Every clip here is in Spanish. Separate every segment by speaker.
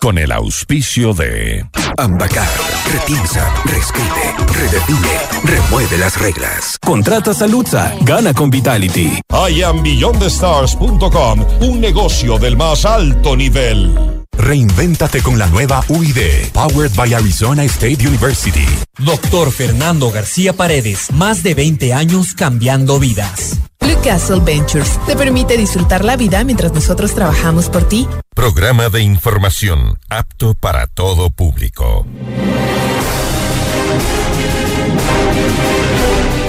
Speaker 1: con el auspicio de
Speaker 2: Ambacar, repiensa, reescribe, redefine, remueve las reglas.
Speaker 3: Contrata Saludza, gana con Vitality.
Speaker 4: IamBeyondTheStars.com, un negocio del más alto nivel.
Speaker 2: Reinvéntate con la nueva UID, powered by Arizona State University.
Speaker 5: Doctor Fernando García Paredes, más de 20 años cambiando vidas.
Speaker 6: Blue Castle Ventures te permite disfrutar la vida mientras nosotros trabajamos por ti.
Speaker 1: Programa de información apto para todo público.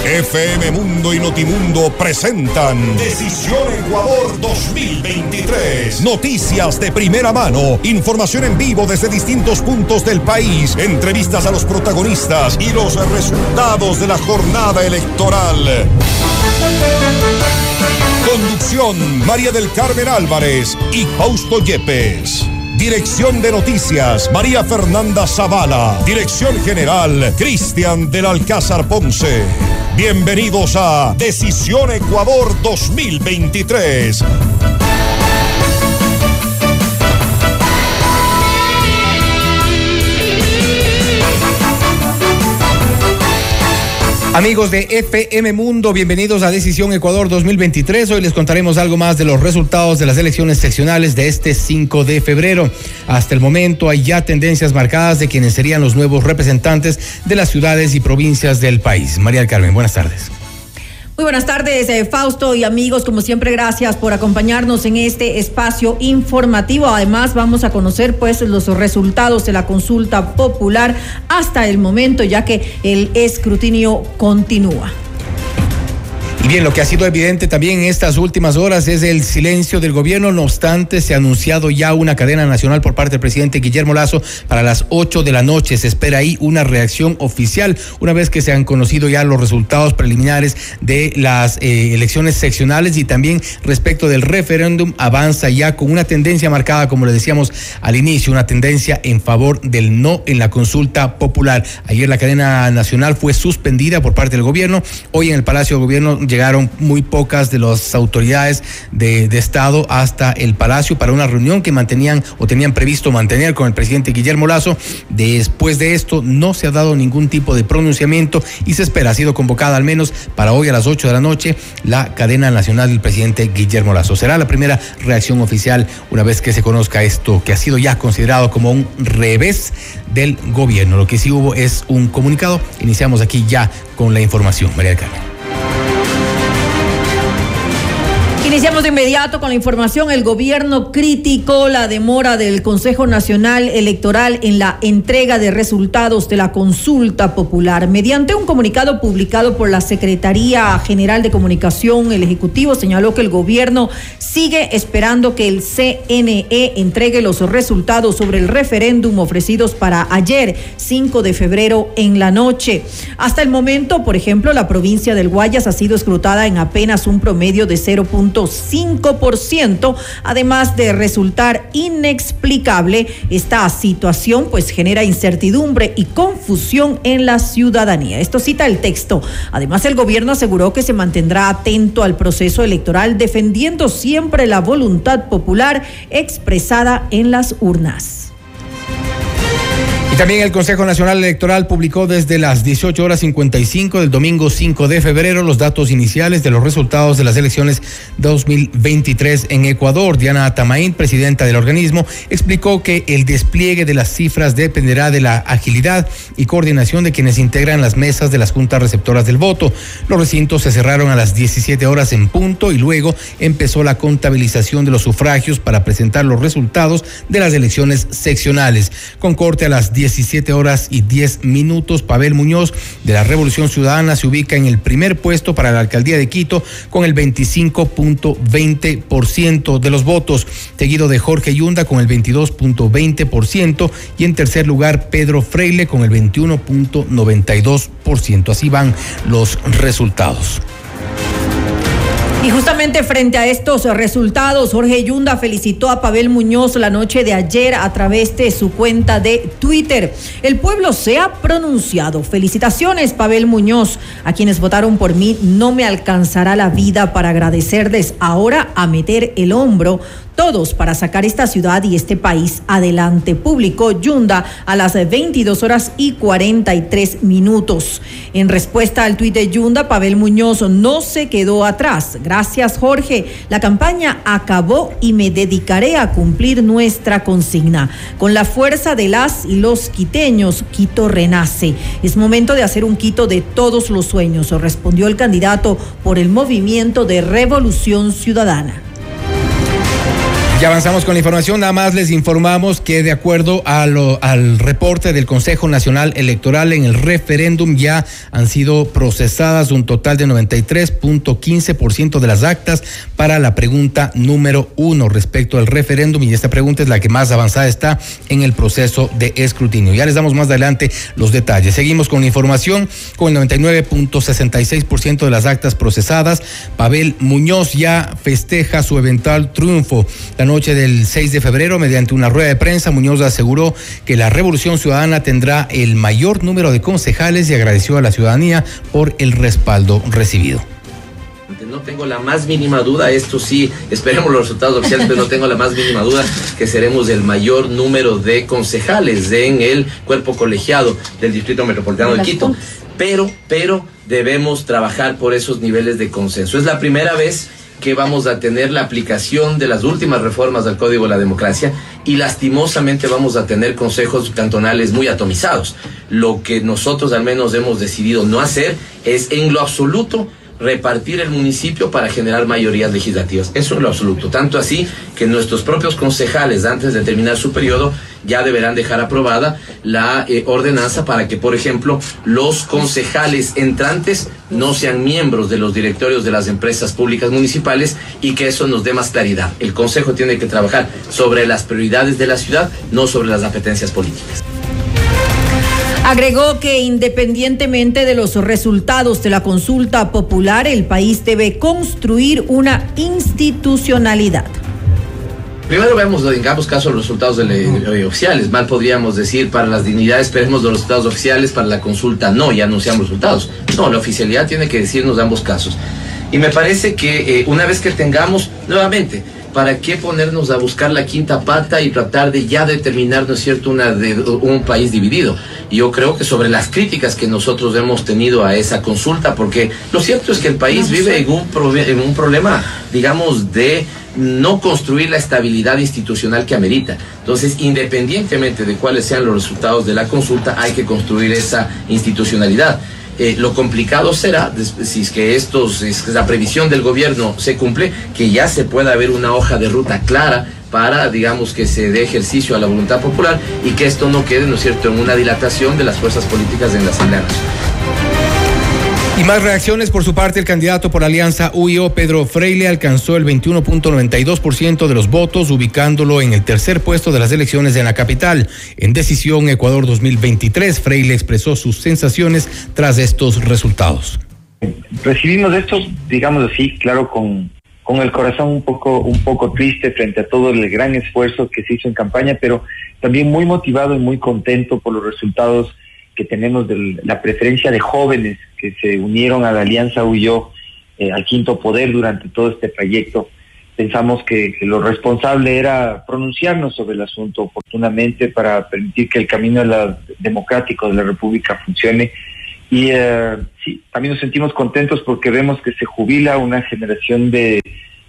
Speaker 4: FM Mundo y Notimundo presentan Decisión Ecuador 2023. Noticias de primera mano, información en vivo desde distintos puntos del país, entrevistas a los protagonistas y los resultados de la jornada electoral. Conducción María del Carmen Álvarez y Fausto Yepes. Dirección de Noticias, María Fernanda Zavala. Dirección General, Cristian del Alcázar Ponce. Bienvenidos a Decisión Ecuador 2023.
Speaker 7: Amigos de FM Mundo, bienvenidos a Decisión Ecuador 2023. Hoy les contaremos algo más de los resultados de las elecciones seccionales de este 5 de febrero. Hasta el momento hay ya tendencias marcadas de quienes serían los nuevos representantes de las ciudades y provincias del país. María Carmen, buenas tardes.
Speaker 8: Muy buenas tardes, eh, Fausto y amigos. Como siempre, gracias por acompañarnos en este espacio informativo. Además, vamos a conocer pues los resultados de la consulta popular hasta el momento, ya que el escrutinio continúa.
Speaker 7: Y bien, lo que ha sido evidente también en estas últimas horas es el silencio del gobierno. No obstante, se ha anunciado ya una cadena nacional por parte del presidente Guillermo Lazo para las 8 de la noche. Se espera ahí una reacción oficial una vez que se han conocido ya los resultados preliminares de las eh, elecciones seccionales y también respecto del referéndum avanza ya con una tendencia marcada, como le decíamos al inicio, una tendencia en favor del no en la consulta popular. Ayer la cadena nacional fue suspendida por parte del gobierno. Hoy en el Palacio de Gobierno llegaron muy pocas de las autoridades de, Estado hasta el Palacio para una reunión que mantenían o tenían previsto mantener con el presidente Guillermo Lazo. Después de esto no se ha dado ningún tipo de pronunciamiento y se espera, ha sido convocada al menos para hoy a las 8 de la noche la cadena nacional del presidente Guillermo Lazo. Será la primera reacción oficial una vez que se conozca esto que ha sido ya considerado como un revés del gobierno. Lo que sí hubo es un comunicado. Iniciamos aquí ya con la información. María del Carmen.
Speaker 8: Iniciamos de inmediato con la información. El gobierno criticó la demora del Consejo Nacional Electoral en la entrega de resultados de la consulta popular. Mediante un comunicado publicado por la Secretaría General de Comunicación, el Ejecutivo señaló que el gobierno sigue esperando que el CNE entregue los resultados sobre el referéndum ofrecidos para ayer, 5 de febrero, en la noche. Hasta el momento, por ejemplo, la provincia del Guayas ha sido escrutada en apenas un promedio de 0.5 5%, además de resultar inexplicable esta situación, pues genera incertidumbre y confusión en la ciudadanía. Esto cita el texto. Además, el gobierno aseguró que se mantendrá atento al proceso electoral, defendiendo siempre la voluntad popular expresada en las urnas.
Speaker 7: También el Consejo Nacional Electoral publicó desde las 18 horas 55 del domingo 5 de febrero los datos iniciales de los resultados de las elecciones 2023 en Ecuador. Diana Tamaín, presidenta del organismo, explicó que el despliegue de las cifras dependerá de la agilidad y coordinación de quienes integran las mesas de las juntas receptoras del voto. Los recintos se cerraron a las 17 horas en punto y luego empezó la contabilización de los sufragios para presentar los resultados de las elecciones seccionales. Con corte a las 17 horas y 10 minutos. Pavel Muñoz de la Revolución Ciudadana se ubica en el primer puesto para la alcaldía de Quito con el 25.20% de los votos, seguido de Jorge Yunda con el 22.20% y en tercer lugar Pedro Freile con el 21.92%. Así van los resultados.
Speaker 8: Y justamente frente a estos resultados, Jorge Yunda felicitó a Pavel Muñoz la noche de ayer a través de su cuenta de Twitter. El pueblo se ha pronunciado. Felicitaciones, Pavel Muñoz. A quienes votaron por mí, no me alcanzará la vida para agradecerles ahora a meter el hombro todos para sacar esta ciudad y este país adelante. Publicó Yunda a las 22 horas y 43 minutos. En respuesta al tuit de Yunda, Pavel Muñoz no se quedó atrás. Gracias, Jorge. La campaña acabó y me dedicaré a cumplir nuestra consigna. Con la fuerza de las y los quiteños, Quito renace. Es momento de hacer un Quito de todos los sueños, respondió el candidato por el movimiento de revolución ciudadana.
Speaker 7: Ya avanzamos con la información, nada más les informamos que de acuerdo al reporte del Consejo Nacional Electoral en el referéndum ya han sido procesadas un total de 93.15% de las actas para la pregunta número uno respecto al referéndum y esta pregunta es la que más avanzada está en el proceso de escrutinio. Ya les damos más adelante los detalles. Seguimos con la información con el 99.66% de las actas procesadas. Pavel Muñoz ya festeja su eventual triunfo. La noche del 6 de febrero, mediante una rueda de prensa, Muñoz aseguró que la Revolución Ciudadana tendrá el mayor número de concejales y agradeció a la ciudadanía por el respaldo recibido.
Speaker 9: No tengo la más mínima duda, esto sí, esperemos los resultados oficiales, pero no tengo la más mínima duda que seremos el mayor número de concejales en el cuerpo colegiado del Distrito Metropolitano de Quito. Pero, pero debemos trabajar por esos niveles de consenso. Es la primera vez que vamos a tener la aplicación de las últimas reformas del Código de la Democracia y lastimosamente vamos a tener consejos cantonales muy atomizados. Lo que nosotros al menos hemos decidido no hacer es en lo absoluto repartir el municipio para generar mayorías legislativas. Eso es lo absoluto. Tanto así que nuestros propios concejales, antes de terminar su periodo, ya deberán dejar aprobada la eh, ordenanza para que, por ejemplo, los concejales entrantes no sean miembros de los directorios de las empresas públicas municipales y que eso nos dé más claridad. El Consejo tiene que trabajar sobre las prioridades de la ciudad, no sobre las apetencias políticas.
Speaker 8: Agregó que independientemente de los resultados de la consulta popular, el país debe construir una institucionalidad.
Speaker 9: Primero vemos, digamos, caso los resultados de oficiales. Mal podríamos decir para las dignidades, esperemos los resultados oficiales, para la consulta no, ya anunciamos resultados. No, la oficialidad tiene que decirnos ambos casos. Y me parece que eh, una vez que tengamos, nuevamente, ¿para qué ponernos a buscar la quinta pata y tratar de ya determinar, ¿no es cierto?, una de, un país dividido. Yo creo que sobre las críticas que nosotros hemos tenido a esa consulta, porque lo cierto es que el país vive en un, en un problema, digamos, de no construir la estabilidad institucional que amerita. Entonces, independientemente de cuáles sean los resultados de la consulta, hay que construir esa institucionalidad. Eh, lo complicado será, si es que estos, es la previsión del gobierno se cumple, que ya se pueda ver una hoja de ruta clara para, digamos, que se dé ejercicio a la voluntad popular y que esto no quede, ¿no es cierto?, en una dilatación de las fuerzas políticas en la Asamblea
Speaker 7: y más reacciones por su parte, el candidato por Alianza UIO, Pedro Freile, alcanzó el 21.92% de los votos, ubicándolo en el tercer puesto de las elecciones en la capital. En decisión Ecuador 2023, Freile expresó sus sensaciones tras estos resultados.
Speaker 10: Recibimos esto, digamos así, claro, con, con el corazón un poco, un poco triste frente a todo el gran esfuerzo que se hizo en campaña, pero también muy motivado y muy contento por los resultados que tenemos de la preferencia de jóvenes que se unieron a la Alianza Huyó eh, al Quinto Poder durante todo este trayecto. Pensamos que, lo responsable era pronunciarnos sobre el asunto oportunamente para permitir que el camino democrático de la República funcione. Y eh, sí, también nos sentimos contentos porque vemos que se jubila una generación de,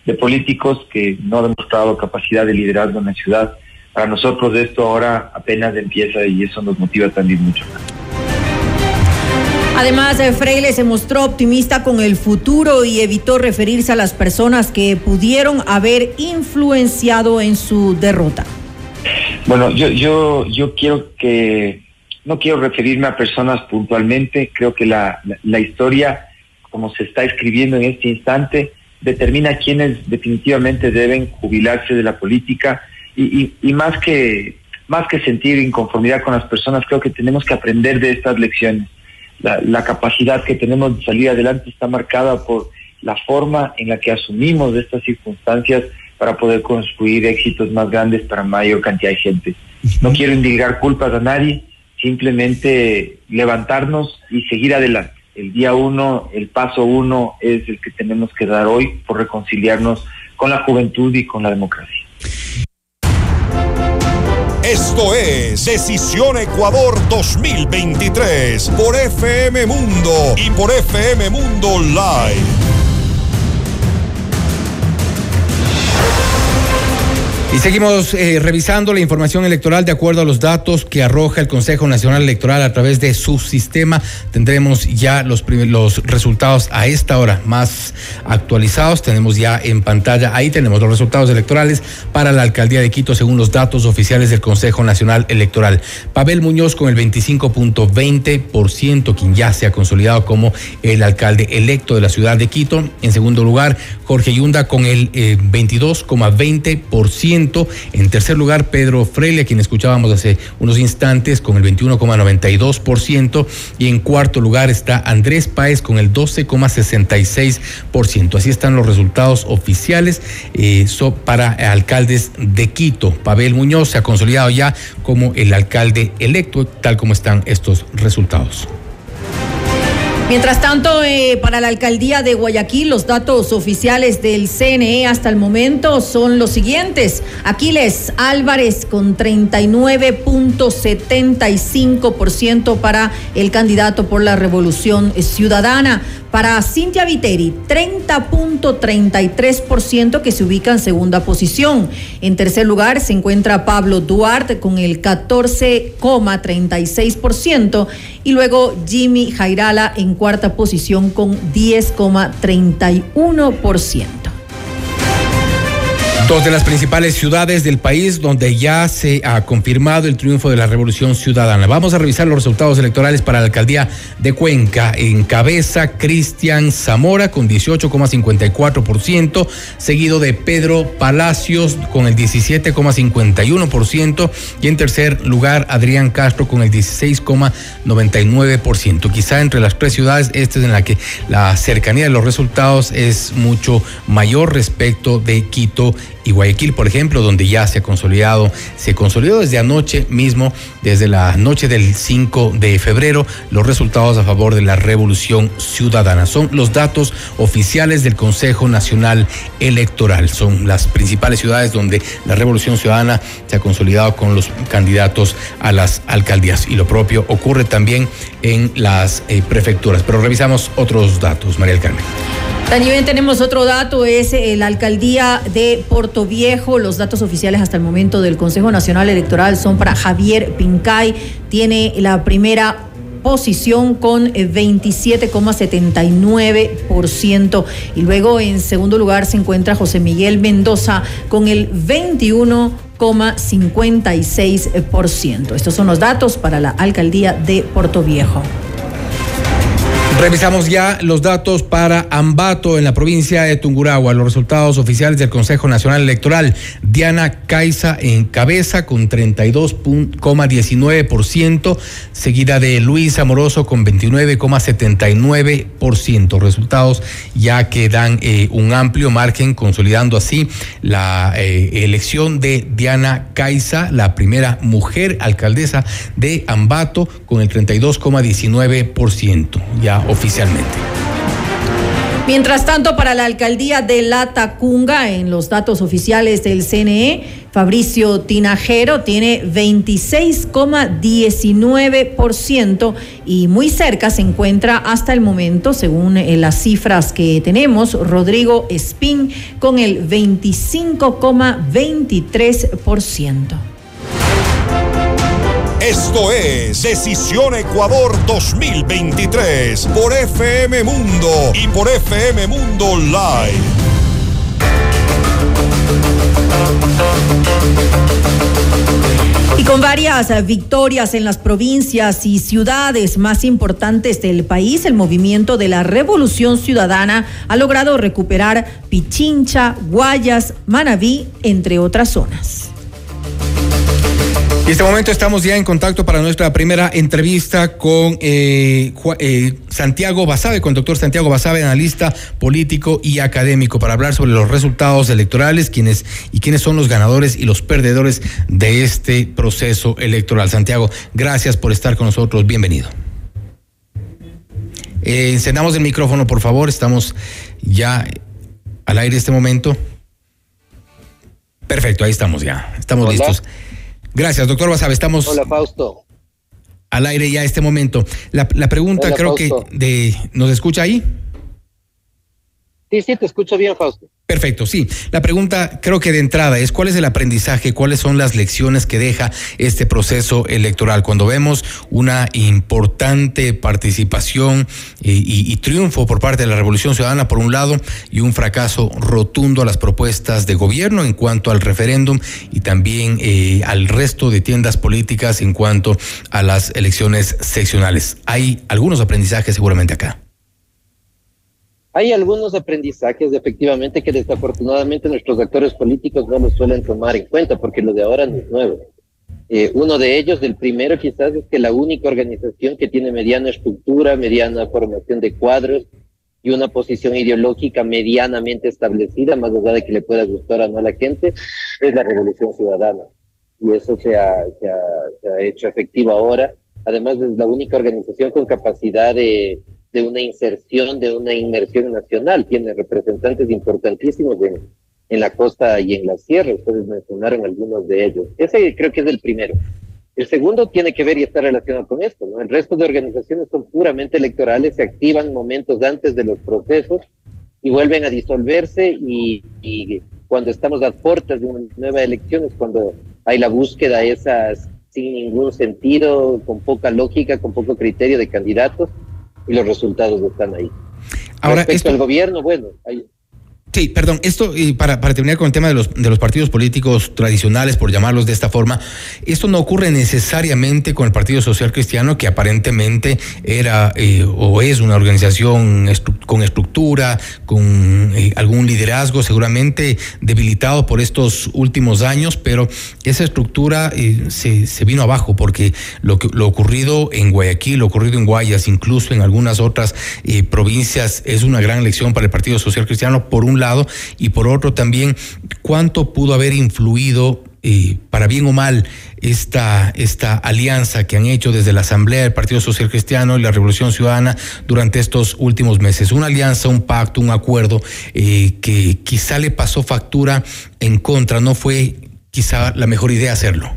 Speaker 10: de políticos que no han demostrado capacidad de liderazgo en la ciudad. Para nosotros esto ahora apenas empieza y eso nos motiva también mucho más.
Speaker 8: Además, eh, Freile se mostró optimista con el futuro y evitó referirse a las personas que pudieron haber influenciado en su derrota.
Speaker 10: Bueno, yo, yo, yo quiero que, no quiero referirme a personas puntualmente, creo que la, la, historia, como se está escribiendo en este instante, determina quiénes definitivamente deben jubilarse de la política. Y, y, más que más que sentir inconformidad con las personas, creo que tenemos que aprender de estas lecciones la, capacidad que tenemos de salir adelante está marcada por la forma en la que asumimos estas circunstancias para poder construir éxitos más grandes para mayor cantidad de gente. No quiero indicar culpas a nadie, simplemente levantarnos y seguir adelante. El día uno, el paso uno es el que tenemos que dar hoy por reconciliarnos con la juventud y con la democracia.
Speaker 4: Esto es Decisión Ecuador 2023 por FM Mundo y por FM Mundo Live.
Speaker 7: Y seguimos eh, revisando la información electoral de acuerdo a los datos que arroja el Consejo Nacional Electoral a través de su sistema. Tendremos ya los, los resultados a esta hora más actualizados. Tenemos ya en pantalla, ahí tenemos los resultados electorales para la alcaldía de Quito según los datos oficiales del Consejo Nacional Electoral. Pavel Muñoz con el 25.20%, quien ya se ha consolidado como el alcalde electo de la ciudad de Quito. En segundo lugar, Jorge Yunda con el eh, 22,20%. En tercer lugar, Pedro Freile, a quien escuchábamos hace unos instantes, con el 21,92%. Y en cuarto lugar está Andrés Páez con el 12,66%. Así están los resultados oficiales eh, para alcaldes de Quito. Pavel Muñoz se ha consolidado ya como el alcalde electo, tal como están estos resultados.
Speaker 8: Mientras tanto, eh, para la alcaldía de Guayaquil, los datos oficiales del CNE hasta el momento son los siguientes. Aquiles Álvarez con 39.75% para el candidato por la Revolución Ciudadana. Para Cintia Viteri, 30.33% que se ubica en segunda posición. En tercer lugar se encuentra Pablo Duarte con el 14,36% y luego Jimmy Jairala en cuarta posición con 10,31%.
Speaker 7: Dos de las principales ciudades del país donde ya se ha confirmado el triunfo de la Revolución Ciudadana. Vamos a revisar los resultados electorales para la alcaldía de Cuenca. En cabeza, Cristian Zamora con 18,54%, seguido de Pedro Palacios con el 17,51% y en tercer lugar, Adrián Castro con el 16,99%. Quizá entre las tres ciudades, esta es en la que la cercanía de los resultados es mucho mayor respecto de Quito y Guayaquil, por ejemplo, donde ya se ha consolidado, se consolidó desde anoche mismo, desde la noche del 5 de febrero, los resultados a favor de la revolución ciudadana. Son los datos oficiales del Consejo Nacional Electoral. Son las principales ciudades donde la revolución ciudadana se ha consolidado con los candidatos a las alcaldías. Y lo propio ocurre también en las eh, prefecturas. Pero revisamos otros datos, María del Carmen.
Speaker 8: También tenemos otro dato, es eh, la alcaldía de Los datos oficiales hasta el momento del Consejo Nacional Electoral son para Javier Pincay. Tiene la primera posición con 27,79% y luego en segundo lugar se encuentra José Miguel Mendoza con el 21,56%. Estos son los datos para la alcaldía de Puerto Viejo.
Speaker 7: Revisamos ya los datos para Ambato en la provincia de Tungurahua. Los resultados oficiales del Consejo Nacional Electoral. Diana Caiza en cabeza con 32,19%, seguida de Luis Amoroso con 29,79%. Resultados ya que dan eh, un amplio margen, consolidando así la eh, elección de Diana Caiza, la primera mujer alcaldesa de Ambato, con el 32,19%. Ya oficialmente.
Speaker 8: Mientras tanto, para la alcaldía de La Tacunga, en los datos oficiales del CNE, Fabricio Tinajero tiene 26,19% y muy cerca se encuentra hasta el momento, según eh, las cifras que tenemos, Rodrigo Espín con el 25,23%.
Speaker 4: Esto es Decisión Ecuador 2023 por FM Mundo y por FM Mundo Live.
Speaker 8: Y con varias victorias en las provincias y ciudades más importantes del país, el movimiento de la Revolución Ciudadana ha logrado recuperar Pichincha, Guayas, Manabí, entre otras zonas.
Speaker 7: En este momento estamos ya en contacto para nuestra primera entrevista con eh, eh, Santiago Basabe, con doctor Santiago Basabe, analista político y académico, para hablar sobre los resultados electorales quiénes, y quiénes son los ganadores y los perdedores de este proceso electoral. Santiago, gracias por estar con nosotros. Bienvenido. Eh, encendamos el micrófono, por favor. Estamos ya al aire este momento. Perfecto, ahí estamos ya. Estamos listos. Gracias, doctor Basabe. Estamos.
Speaker 11: Hola, Fausto.
Speaker 7: Al aire ya este momento. La, pregunta creo que de, ¿nos escucha ahí?
Speaker 11: Sí, sí, te escucho bien, Fausto.
Speaker 7: Perfecto, sí. La pregunta creo que de entrada es cuál es el aprendizaje, cuáles son las lecciones que deja este proceso electoral cuando vemos una importante participación eh, y, triunfo por parte de la Revolución Ciudadana por un lado y un fracaso rotundo a las propuestas de gobierno en cuanto al referéndum y también eh, al resto de tiendas políticas en cuanto a las elecciones seccionales. Hay algunos aprendizajes seguramente acá.
Speaker 11: Hay algunos aprendizajes efectivamente que desafortunadamente nuestros actores políticos no los suelen tomar en cuenta porque lo de ahora no es nuevo. Eh, uno de ellos, el primero quizás, es que la única organización que tiene mediana estructura, mediana formación de cuadros y una posición ideológica medianamente establecida, más allá de que le pueda gustar o no a la gente, es la Revolución Ciudadana. Y eso se ha, se ha, se ha hecho efectivo ahora. Además, es la única organización con capacidad de de una inserción, de una inmersión nacional. Tiene representantes importantísimos en, en la costa y en la sierra. Ustedes mencionaron algunos de ellos. Ese creo que es el primero. El segundo tiene que ver y está relacionado con esto. ¿no? El resto de organizaciones son puramente electorales, se activan momentos antes de los procesos y vuelven a disolverse y, cuando estamos a puertas de una nueva elección cuando hay la búsqueda esas sin ningún sentido, con poca lógica, con poco criterio de candidatos y los resultados están ahí. Ahora, Respecto al gobierno, bueno, hay,
Speaker 7: Sí, perdón, esto, y para, terminar con el tema de los, de los partidos políticos tradicionales, por llamarlos de esta forma, esto no ocurre necesariamente con el Partido Social Cristiano, que aparentemente era eh, o es una organización con estructura, con eh, algún liderazgo, seguramente debilitado por estos últimos años, pero esa estructura eh, se, se, vino abajo, porque lo, que, lo ocurrido en Guayaquil, lo ocurrido en Guayas, incluso en algunas otras provincias, es una gran lección para el Partido Social Cristiano, por un lado, y por otro también cuánto pudo haber influido eh, para bien o mal, esta, esta alianza que han hecho desde la Asamblea del Partido Social Cristiano y la Revolución Ciudadana durante estos últimos meses. Una alianza, un pacto, un acuerdo eh, que quizá le pasó factura en contra, no fue quizá la mejor idea hacerlo.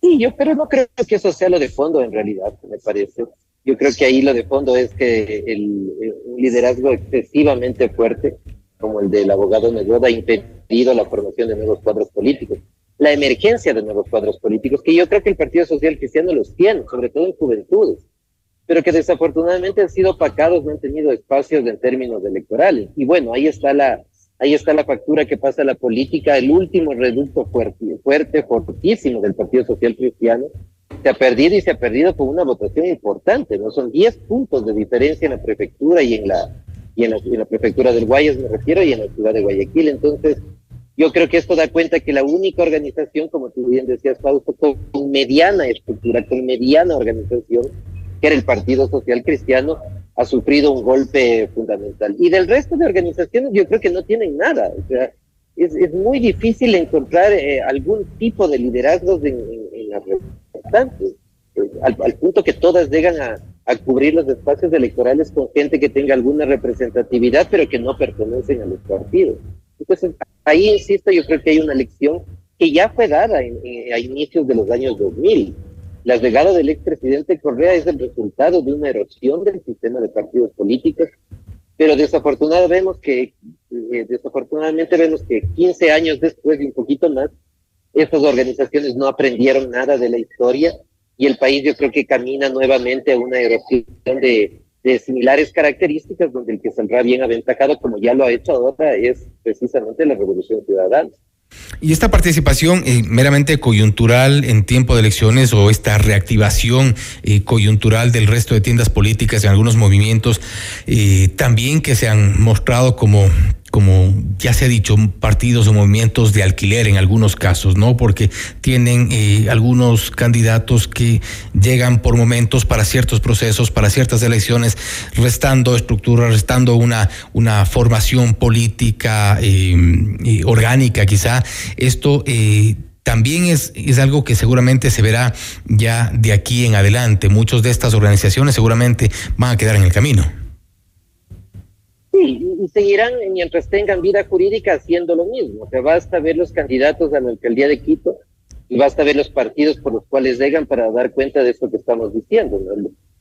Speaker 11: Sí, yo pero no creo que eso sea lo de fondo en realidad, me parece. Yo creo que ahí lo de fondo es que el, un liderazgo excesivamente fuerte, como el del abogado Negoda, ha impedido la formación de nuevos cuadros políticos, la emergencia de nuevos cuadros políticos, que yo creo que el Partido Social Cristiano los tiene, sobre todo en juventudes, pero que desafortunadamente han sido opacados, no han tenido espacios en términos electorales. Y bueno, ahí está la, ahí está la factura que pasa a la política, el último reducto fuerte, fuerte, fortísimo del Partido Social Cristiano, se ha perdido y se ha perdido con una votación importante, ¿no? Son 10 puntos de diferencia en la prefectura y en la, y en la, prefectura del Guayas, me refiero, y en la ciudad de Guayaquil. Entonces, yo creo que esto da cuenta que la única organización, como tú bien decías, Fausto, con mediana estructura, con mediana organización, que era el Partido Social Cristiano, ha sufrido un golpe fundamental. Y del resto de organizaciones, yo creo que no tienen nada. O sea, es, muy difícil encontrar eh, algún tipo de liderazgos en, en, la al, punto que todas llegan a, cubrir los espacios electorales con gente que tenga alguna representatividad, pero que no pertenecen a los partidos. Entonces, ahí insisto, yo creo que hay una lección que ya fue dada a inicios de los años 2000. La llegada del expresidente Correa es el resultado de una erosión del sistema de partidos políticos, pero desafortunadamente vemos que, eh, desafortunadamente vemos que 15 años después y un poquito más, estas organizaciones no aprendieron nada de la historia y el país yo creo que camina nuevamente a una erosión de, similares características donde el que saldrá bien aventajado, como ya lo ha hecho ahora, es precisamente la revolución ciudadana.
Speaker 7: Y esta participación eh, meramente coyuntural en tiempo de elecciones o esta reactivación eh, coyuntural del resto de tiendas políticas en algunos movimientos, eh, también que se han mostrado como como ya se ha dicho, partidos o movimientos de alquiler en algunos casos, ¿no? Porque tienen eh, algunos candidatos que llegan por momentos para ciertos procesos, para ciertas elecciones, restando estructura, restando una, una formación política eh, orgánica quizá. Esto eh, también es, es algo que seguramente se verá ya de aquí en adelante. Muchas de estas organizaciones seguramente van a quedar en el camino.
Speaker 11: Sí, y seguirán mientras tengan vida jurídica haciendo lo mismo. O sea, basta ver los candidatos a la alcaldía de Quito y basta ver los partidos por los cuales llegan para dar cuenta de eso que estamos diciendo.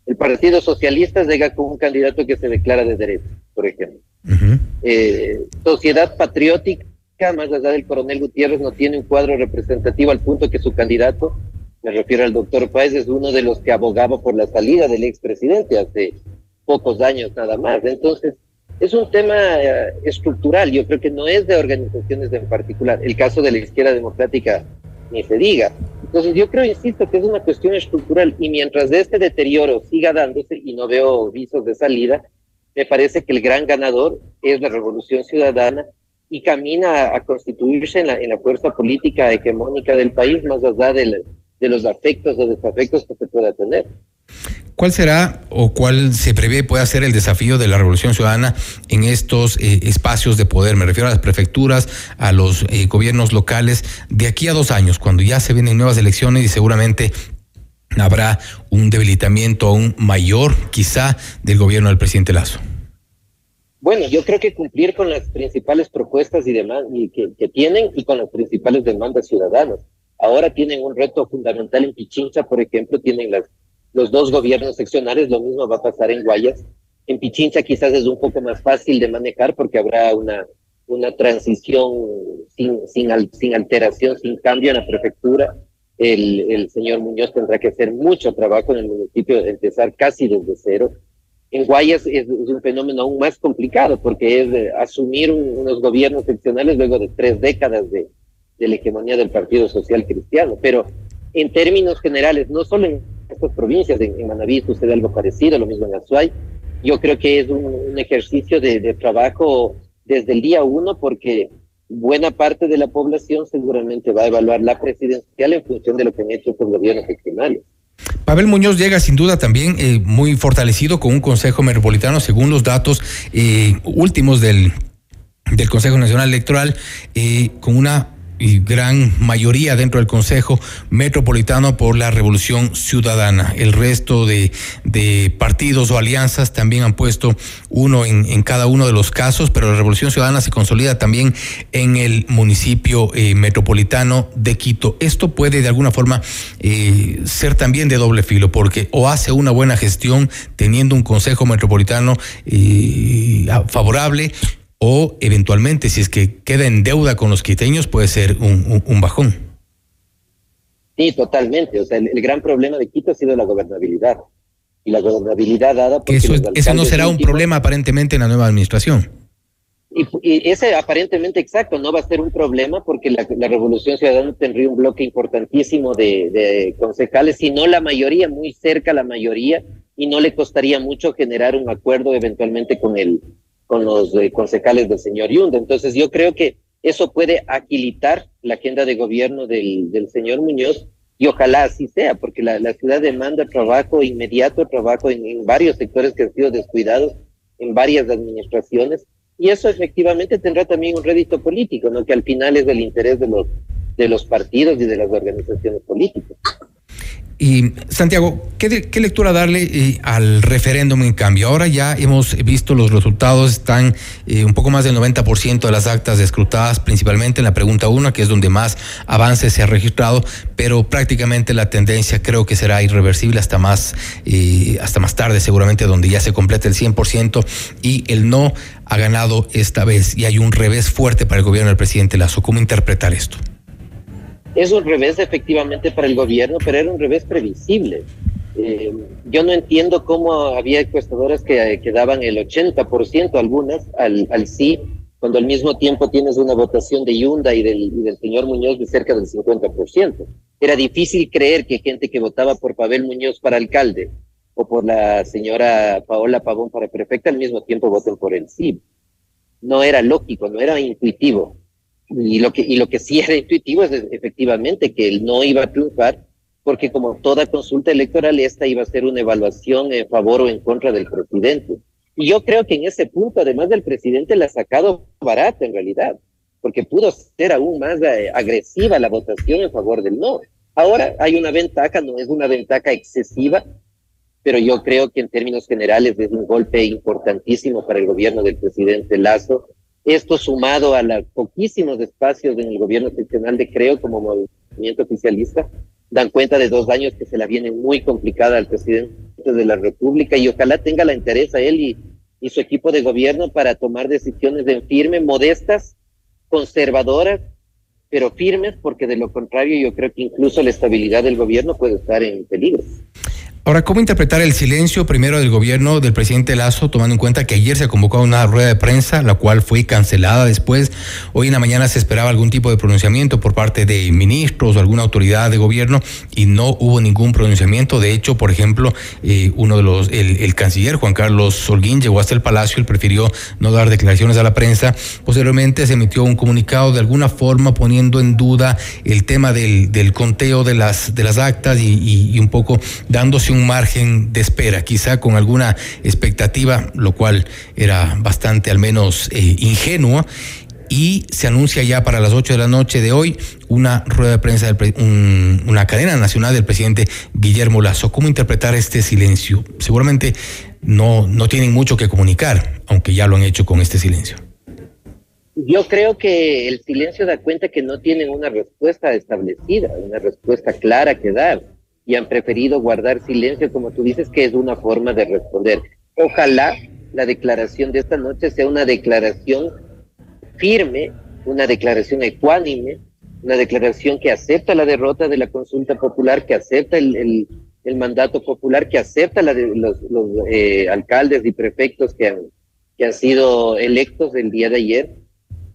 Speaker 11: El, Partido Socialista llega con un candidato que se declara de derecho, por ejemplo. Eh, Sociedad Patriótica, más allá del coronel Gutiérrez, no tiene un cuadro representativo al punto que su candidato, me refiero al doctor Páez, es uno de los que abogaba por la salida del expresidente hace pocos años nada más. Entonces, es un tema eh, estructural, yo creo que no es de organizaciones en particular. El caso de la izquierda democrática ni se diga. Entonces yo creo, insisto, que es una cuestión estructural y mientras de este deterioro siga dándose y no veo visos de salida, me parece que el gran ganador es la revolución ciudadana y camina a, constituirse en la, en la, fuerza política hegemónica del país, más allá de, de los afectos o desafectos que se pueda tener.
Speaker 7: ¿Cuál será o cuál se prevé puede ser el desafío de la Revolución Ciudadana en estos eh, espacios de poder? Me refiero a las prefecturas, a los eh, gobiernos locales, de aquí a dos años, cuando ya se vienen nuevas elecciones y seguramente habrá un debilitamiento aún mayor, quizá, del gobierno del presidente Lazo.
Speaker 11: Bueno, yo creo que cumplir con las principales propuestas y que, que tienen y con las principales demandas ciudadanas. Ahora tienen un reto fundamental en Pichincha, por ejemplo, tienen las los dos gobiernos seccionales, lo mismo va a pasar en Guayas. En Pichincha quizás es un poco más fácil de manejar porque habrá una, una transición sin, sin, alteración, sin cambio en la prefectura. El, el señor Muñoz tendrá que hacer mucho trabajo en el municipio, empezar casi desde cero. En Guayas es, un fenómeno aún más complicado porque es asumir unos gobiernos seccionales luego de tres décadas de, de la hegemonía del Partido Social Cristiano. Pero en términos generales, no solo en estas provincias, en, Manaví sucede algo parecido, lo mismo en Azuay. Yo creo que es un, ejercicio de, trabajo desde el día uno porque buena parte de la población seguramente va a evaluar la presidencial en función de lo que han hecho los gobiernos regionales.
Speaker 7: Pavel Muñoz llega sin duda también eh, muy fortalecido con un Consejo Metropolitano, según los datos eh, últimos del, del Consejo Nacional Electoral, eh, con una y gran mayoría dentro del Consejo Metropolitano por la Revolución Ciudadana. El resto de, partidos o alianzas también han puesto uno en, cada uno de los casos, pero la Revolución Ciudadana se consolida también en el municipio eh, metropolitano de Quito. Esto puede de alguna forma eh, ser también de doble filo, porque o hace una buena gestión teniendo un Consejo Metropolitano eh, favorable, o eventualmente si es que queda en deuda con los quiteños puede ser un, bajón.
Speaker 11: Sí, totalmente. O sea, el, gran problema de Quito ha sido la gobernabilidad. Y la gobernabilidad dada
Speaker 7: porque eso, eso no será un problema aparentemente en la nueva administración.
Speaker 11: Y, ese aparentemente exacto no va a ser un problema porque la, Revolución Ciudadana tendría un bloque importantísimo de, de concejales, si no la mayoría, muy cerca la mayoría, y no le costaría mucho generar un acuerdo eventualmente con el, con los eh, concejales del señor Yunda. Entonces yo creo que eso puede agilitar la agenda de gobierno del, señor Muñoz y ojalá así sea, porque la, ciudad demanda trabajo inmediato, trabajo en, varios sectores que han sido descuidados, en varias administraciones, y eso efectivamente tendrá también un rédito político, ¿no? que al final es del interés de los, de los partidos y de las organizaciones políticas.
Speaker 7: Y Santiago, ¿qué, lectura darle eh, al referéndum en cambio? Ahora ya hemos visto los resultados, están eh, un poco más del 90% de las actas escrutadas, principalmente en la pregunta 1, que es donde más avance se ha registrado, pero prácticamente la tendencia creo que será irreversible hasta más, eh, hasta más tarde, seguramente donde ya se complete el 100% y el no ha ganado esta vez y hay un revés fuerte para el gobierno del presidente Lazo. ¿Cómo interpretar esto?
Speaker 11: Es un revés efectivamente para el gobierno, pero era un revés previsible. Eh, yo no entiendo cómo había encuestadoras que, que daban el 80%, algunas, al, al sí, cuando al mismo tiempo tienes una votación de Yunda y del, y del señor Muñoz de cerca del 50%. Era difícil creer que gente que votaba por Pavel Muñoz para alcalde o por la señora Paola Pavón para prefecta al mismo tiempo voten por el sí. no era lógico, no era intuitivo. Y lo que, y lo que sí era intuitivo es efectivamente que él no iba a triunfar, porque como toda consulta electoral, esta iba a ser una evaluación en favor o en contra del presidente. Y yo creo que en ese punto, además del presidente, la ha sacado barata en realidad, porque pudo ser aún más eh, agresiva la votación en favor del no. Ahora hay una ventaja, no es una ventaja excesiva, pero yo creo que en términos generales es un golpe importantísimo para el gobierno del presidente Lazo. Esto sumado a los poquísimos espacios en el gobierno seccional de Creo como movimiento oficialista, dan cuenta de dos años que se la viene muy complicada al presidente de la República y ojalá tenga la interés a él y, y su equipo de gobierno para tomar decisiones en firme, modestas, conservadoras, pero firmes, porque de lo contrario yo creo que incluso la estabilidad del gobierno puede estar en peligro.
Speaker 7: Ahora, ¿cómo interpretar el silencio primero del gobierno del presidente Lazo, tomando en cuenta que ayer se convocó una rueda de prensa, la cual fue cancelada después? Hoy en la mañana se esperaba algún tipo de pronunciamiento por parte de ministros o alguna autoridad de gobierno y no hubo ningún pronunciamiento. De hecho, por ejemplo, eh, uno de los, el, canciller Juan Carlos Holguín llegó hasta el palacio, él prefirió no dar declaraciones a la prensa. Posteriormente se emitió un comunicado de alguna forma poniendo en duda el tema del, conteo de las, de las actas y, y un poco dándose un margen de espera, quizá con alguna expectativa, lo cual era bastante al menos eh, ingenua y se anuncia ya para las 8 de la noche de hoy una rueda de prensa, del una cadena nacional del presidente Guillermo Lazo. ¿Cómo interpretar este silencio? Seguramente no, no tienen mucho que comunicar, aunque ya lo han hecho con este silencio.
Speaker 11: Yo creo que el silencio da cuenta que no tienen una respuesta establecida, una respuesta clara que dar y han preferido guardar silencio, como tú dices, que es una forma de responder. Ojalá la declaración de esta noche sea una declaración firme, una declaración ecuánime, una declaración que acepta la derrota de la consulta popular, que acepta el, el, mandato popular, que acepta los, eh, alcaldes y prefectos que que han sido electos el día de ayer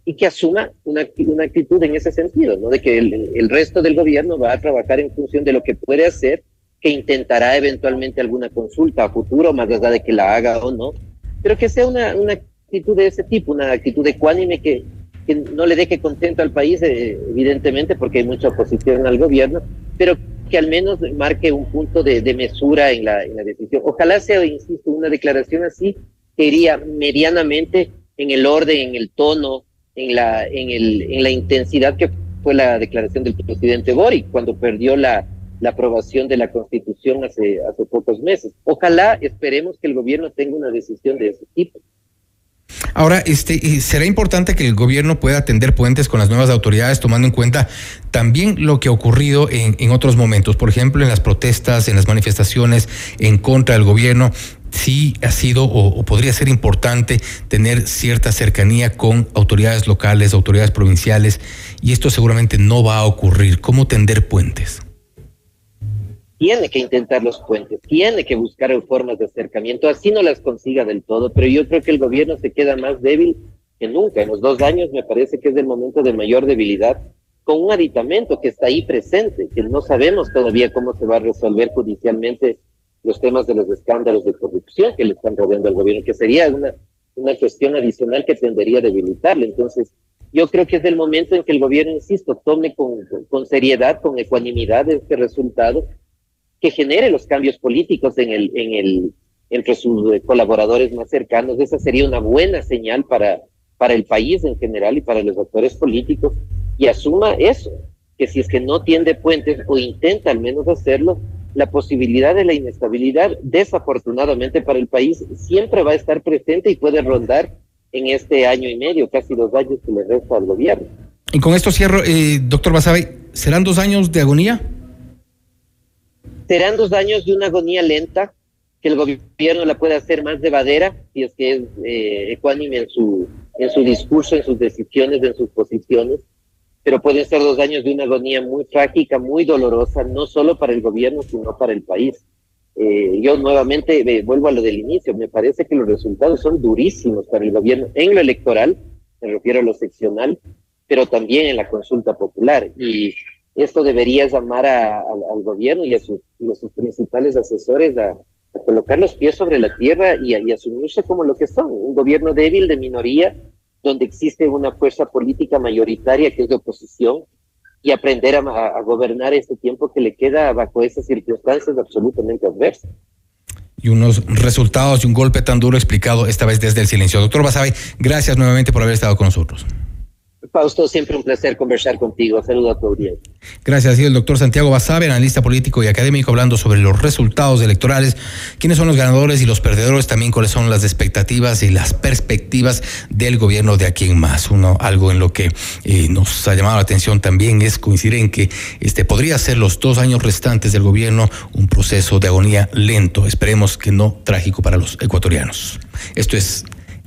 Speaker 11: y que asuma una, una actitud en ese sentido, ¿no? De que el, el, resto del gobierno va a trabajar en función de lo que puede hacer, que intentará eventualmente alguna consulta a futuro, más allá de que la haga o no, pero que sea una, una actitud de ese tipo, una actitud ecuánime que, que no le deje contento al país, eh, evidentemente, porque hay mucha oposición al gobierno, pero que al menos marque un punto de, de mesura en la, en la decisión. Ojalá sea, insisto, una declaración así que iría medianamente en el orden, en el tono, en la, en, el, en la intensidad que fue la declaración del presidente Boric cuando perdió la, la aprobación de la Constitución hace, hace pocos meses. Ojalá esperemos que el gobierno tenga una decisión de ese tipo.
Speaker 7: Ahora, este, será importante que el gobierno pueda atender puentes con las nuevas autoridades, tomando en cuenta también lo que ha ocurrido en, en otros momentos, por ejemplo, en las protestas, en las manifestaciones en contra del gobierno sí ha sido o, podría ser importante tener cierta cercanía con autoridades locales, autoridades provinciales, y esto seguramente no va a ocurrir. ¿Cómo tender puentes?
Speaker 11: Tiene que intentar los puentes, tiene que buscar formas de acercamiento, así no las consiga del todo, pero yo creo que el gobierno se queda más débil que nunca. En los dos años me parece que es el momento de mayor debilidad con un aditamento que está ahí presente, que no sabemos todavía cómo se va a resolver judicialmente los temas de los escándalos de corrupción que le están rodeando al gobierno, que sería una, una cuestión adicional que tendería a debilitarle. Entonces, yo creo que es el momento en que el gobierno, insisto, tome con, con seriedad, con ecuanimidad este resultado, que genere los cambios políticos en el, en el, entre sus colaboradores más cercanos. Esa sería una buena señal para, para el país en general y para los actores políticos y asuma eso, que si es que no tiende puentes o intenta al menos hacerlo, la posibilidad de la inestabilidad, desafortunadamente para el país, siempre va a estar presente y puede rondar en este año y medio, casi dos años que le resta al gobierno.
Speaker 7: Y con esto cierro, eh, doctor Basabe, ¿serán dos años de agonía?
Speaker 11: Serán dos años de una agonía lenta, que el gobierno la puede hacer más llevadera, si es que es eh, ecuánime en su, en su discurso, en sus decisiones, en sus posiciones pero pueden ser dos años de una agonía muy trágica, muy dolorosa, no solo para el gobierno, sino para el país. Eh, yo nuevamente me vuelvo a lo del inicio, me parece que los resultados son durísimos para el gobierno en lo electoral, me refiero a lo seccional, pero también en la consulta popular. Y esto debería llamar al gobierno y a, sus, principales asesores a, colocar los pies sobre la tierra y, y asumirse como lo que son, un gobierno débil de minoría, donde existe una fuerza política mayoritaria que es de oposición y aprender a, a gobernar este tiempo que le queda bajo esas circunstancias absolutamente adversas
Speaker 7: y unos resultados y un golpe tan duro explicado esta vez desde el silencio. Doctor Basabe, gracias nuevamente por haber estado con nosotros.
Speaker 11: Fausto, siempre un placer conversar contigo. Saludo a tu audiencia.
Speaker 7: Gracias. Y el doctor Santiago Basabe, analista político y académico, hablando sobre los resultados electorales, quiénes son los ganadores y los perdedores, también cuáles son las expectativas y las perspectivas del gobierno de aquí en más. Uno, algo en lo que eh, nos ha llamado la atención también es coincidir en que este podría ser los dos años restantes del gobierno un proceso de agonía lento. Esperemos que no trágico para los ecuatorianos. Esto es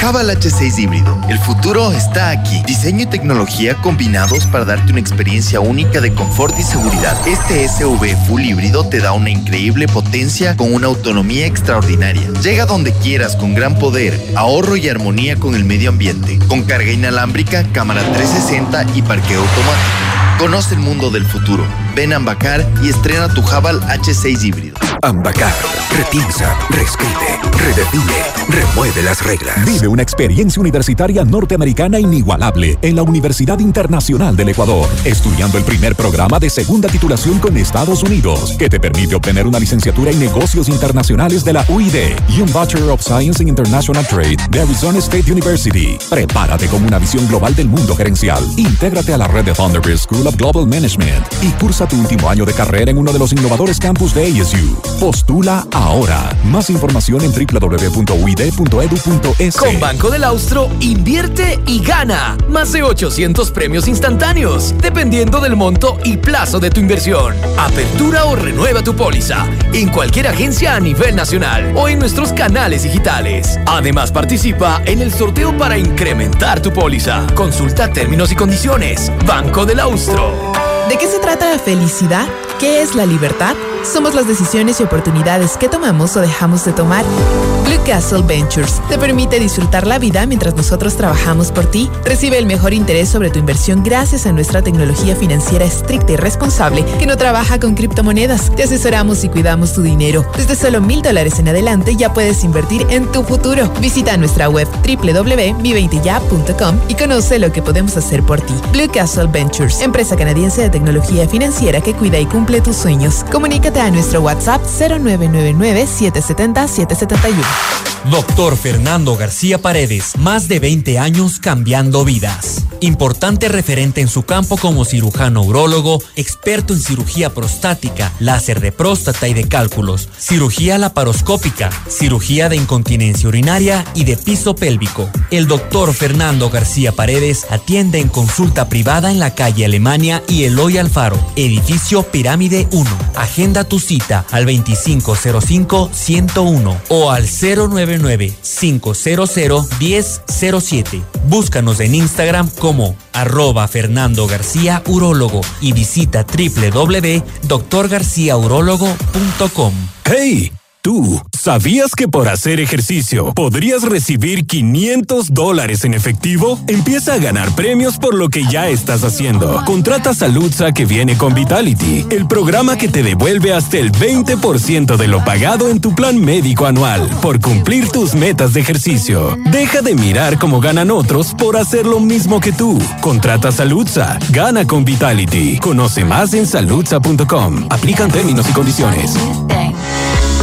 Speaker 12: Jabal H6 híbrido. El futuro está aquí. Diseño y tecnología combinados para darte una experiencia única de confort y seguridad. Este SUV full híbrido te da una increíble potencia con una autonomía extraordinaria. Llega donde quieras con gran poder, ahorro y armonía con el medio ambiente. Con carga inalámbrica, cámara 360 y parqueo automático. Conoce el mundo del futuro. Ven a Ambacar y estrena tu Jabal H6 híbrido.
Speaker 2: Ambacar. Repiensa, reescribe, redefine, remueve las reglas.
Speaker 3: Vive una experiencia universitaria norteamericana inigualable en la Universidad Internacional del Ecuador, estudiando el primer programa de segunda titulación con Estados Unidos, que te permite obtener una licenciatura en negocios internacionales de la UID y un Bachelor of Science in International Trade de Arizona State University. Prepárate con una visión global del mundo gerencial. Intégrate a la red de Thunderbird School of Global Management y cursa tu último año de carrera en uno de los innovadores campus de ASU. Postula ahora. Más información en www.uid.edu.es.
Speaker 13: Con Banco del Austro, invierte y gana. Más de 800 premios instantáneos, dependiendo del monto y plazo de tu inversión. Apertura o renueva tu póliza en cualquier agencia a nivel nacional o en nuestros canales digitales. Además, participa en el sorteo para incrementar tu póliza. Consulta términos y condiciones. Banco del Austro.
Speaker 6: ¿De qué se trata la felicidad? ¿Qué es la libertad? Somos las decisiones y oportunidades que tomamos o dejamos de tomar. Blue Castle Ventures te permite disfrutar la vida mientras nosotros trabajamos por ti. Recibe el mejor interés sobre tu inversión gracias a nuestra tecnología financiera estricta y responsable que no trabaja con criptomonedas. Te asesoramos y cuidamos tu dinero. Desde solo mil dólares en adelante ya puedes invertir en tu futuro. Visita nuestra web www.mi20ya.com y conoce lo que podemos hacer por ti. Blue Castle Ventures, empresa canadiense de tecnología financiera que cuida y cumple tus sueños. Comunícate a nuestro WhatsApp 0999-770-771.
Speaker 5: Doctor Fernando García Paredes, más de 20 años cambiando vidas. Importante referente en su campo como cirujano urólogo, experto en cirugía prostática, láser de próstata y de cálculos, cirugía laparoscópica, cirugía de incontinencia urinaria y de piso pélvico. El doctor Fernando García Paredes atiende en consulta privada en la calle Alemania y Eloy Alfaro, edificio Pirámide 1. Agenda tu cita al 2505-101 o al 099-500-1007. Búscanos en Instagram como arroba Fernando García Urólogo y visita www.doctorgarciaurologo.com.
Speaker 3: ¡Hey! Tú, ¿sabías que por hacer ejercicio podrías recibir 500 dólares en efectivo? Empieza a ganar premios por lo que ya estás haciendo. Contrata Saludza que viene con Vitality, el programa que te devuelve hasta el 20% de lo pagado en tu plan médico anual por cumplir tus metas de ejercicio. Deja de mirar cómo ganan otros por hacer lo mismo que tú. Contrata Saludza, gana con Vitality. Conoce más en saludza.com. Aplican términos y condiciones.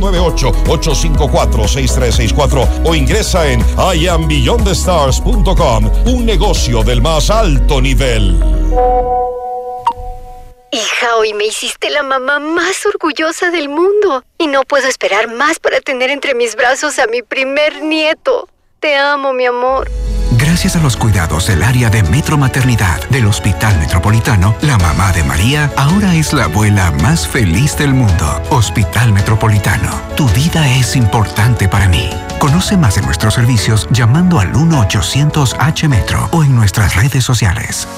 Speaker 4: 898-854-6364 o ingresa en iambeyondthestars.com, un negocio del más alto nivel.
Speaker 14: Hija, hoy me hiciste la mamá más orgullosa del mundo y no puedo esperar más para tener entre mis brazos a mi primer nieto. Te amo, mi amor.
Speaker 15: Gracias a los cuidados del área de Metro Maternidad del Hospital Metropolitano, la mamá de María ahora es la abuela más feliz del mundo. Hospital Metropolitano, tu vida es importante para mí. Conoce más de nuestros servicios llamando al 1-800-H Metro o en nuestras redes sociales.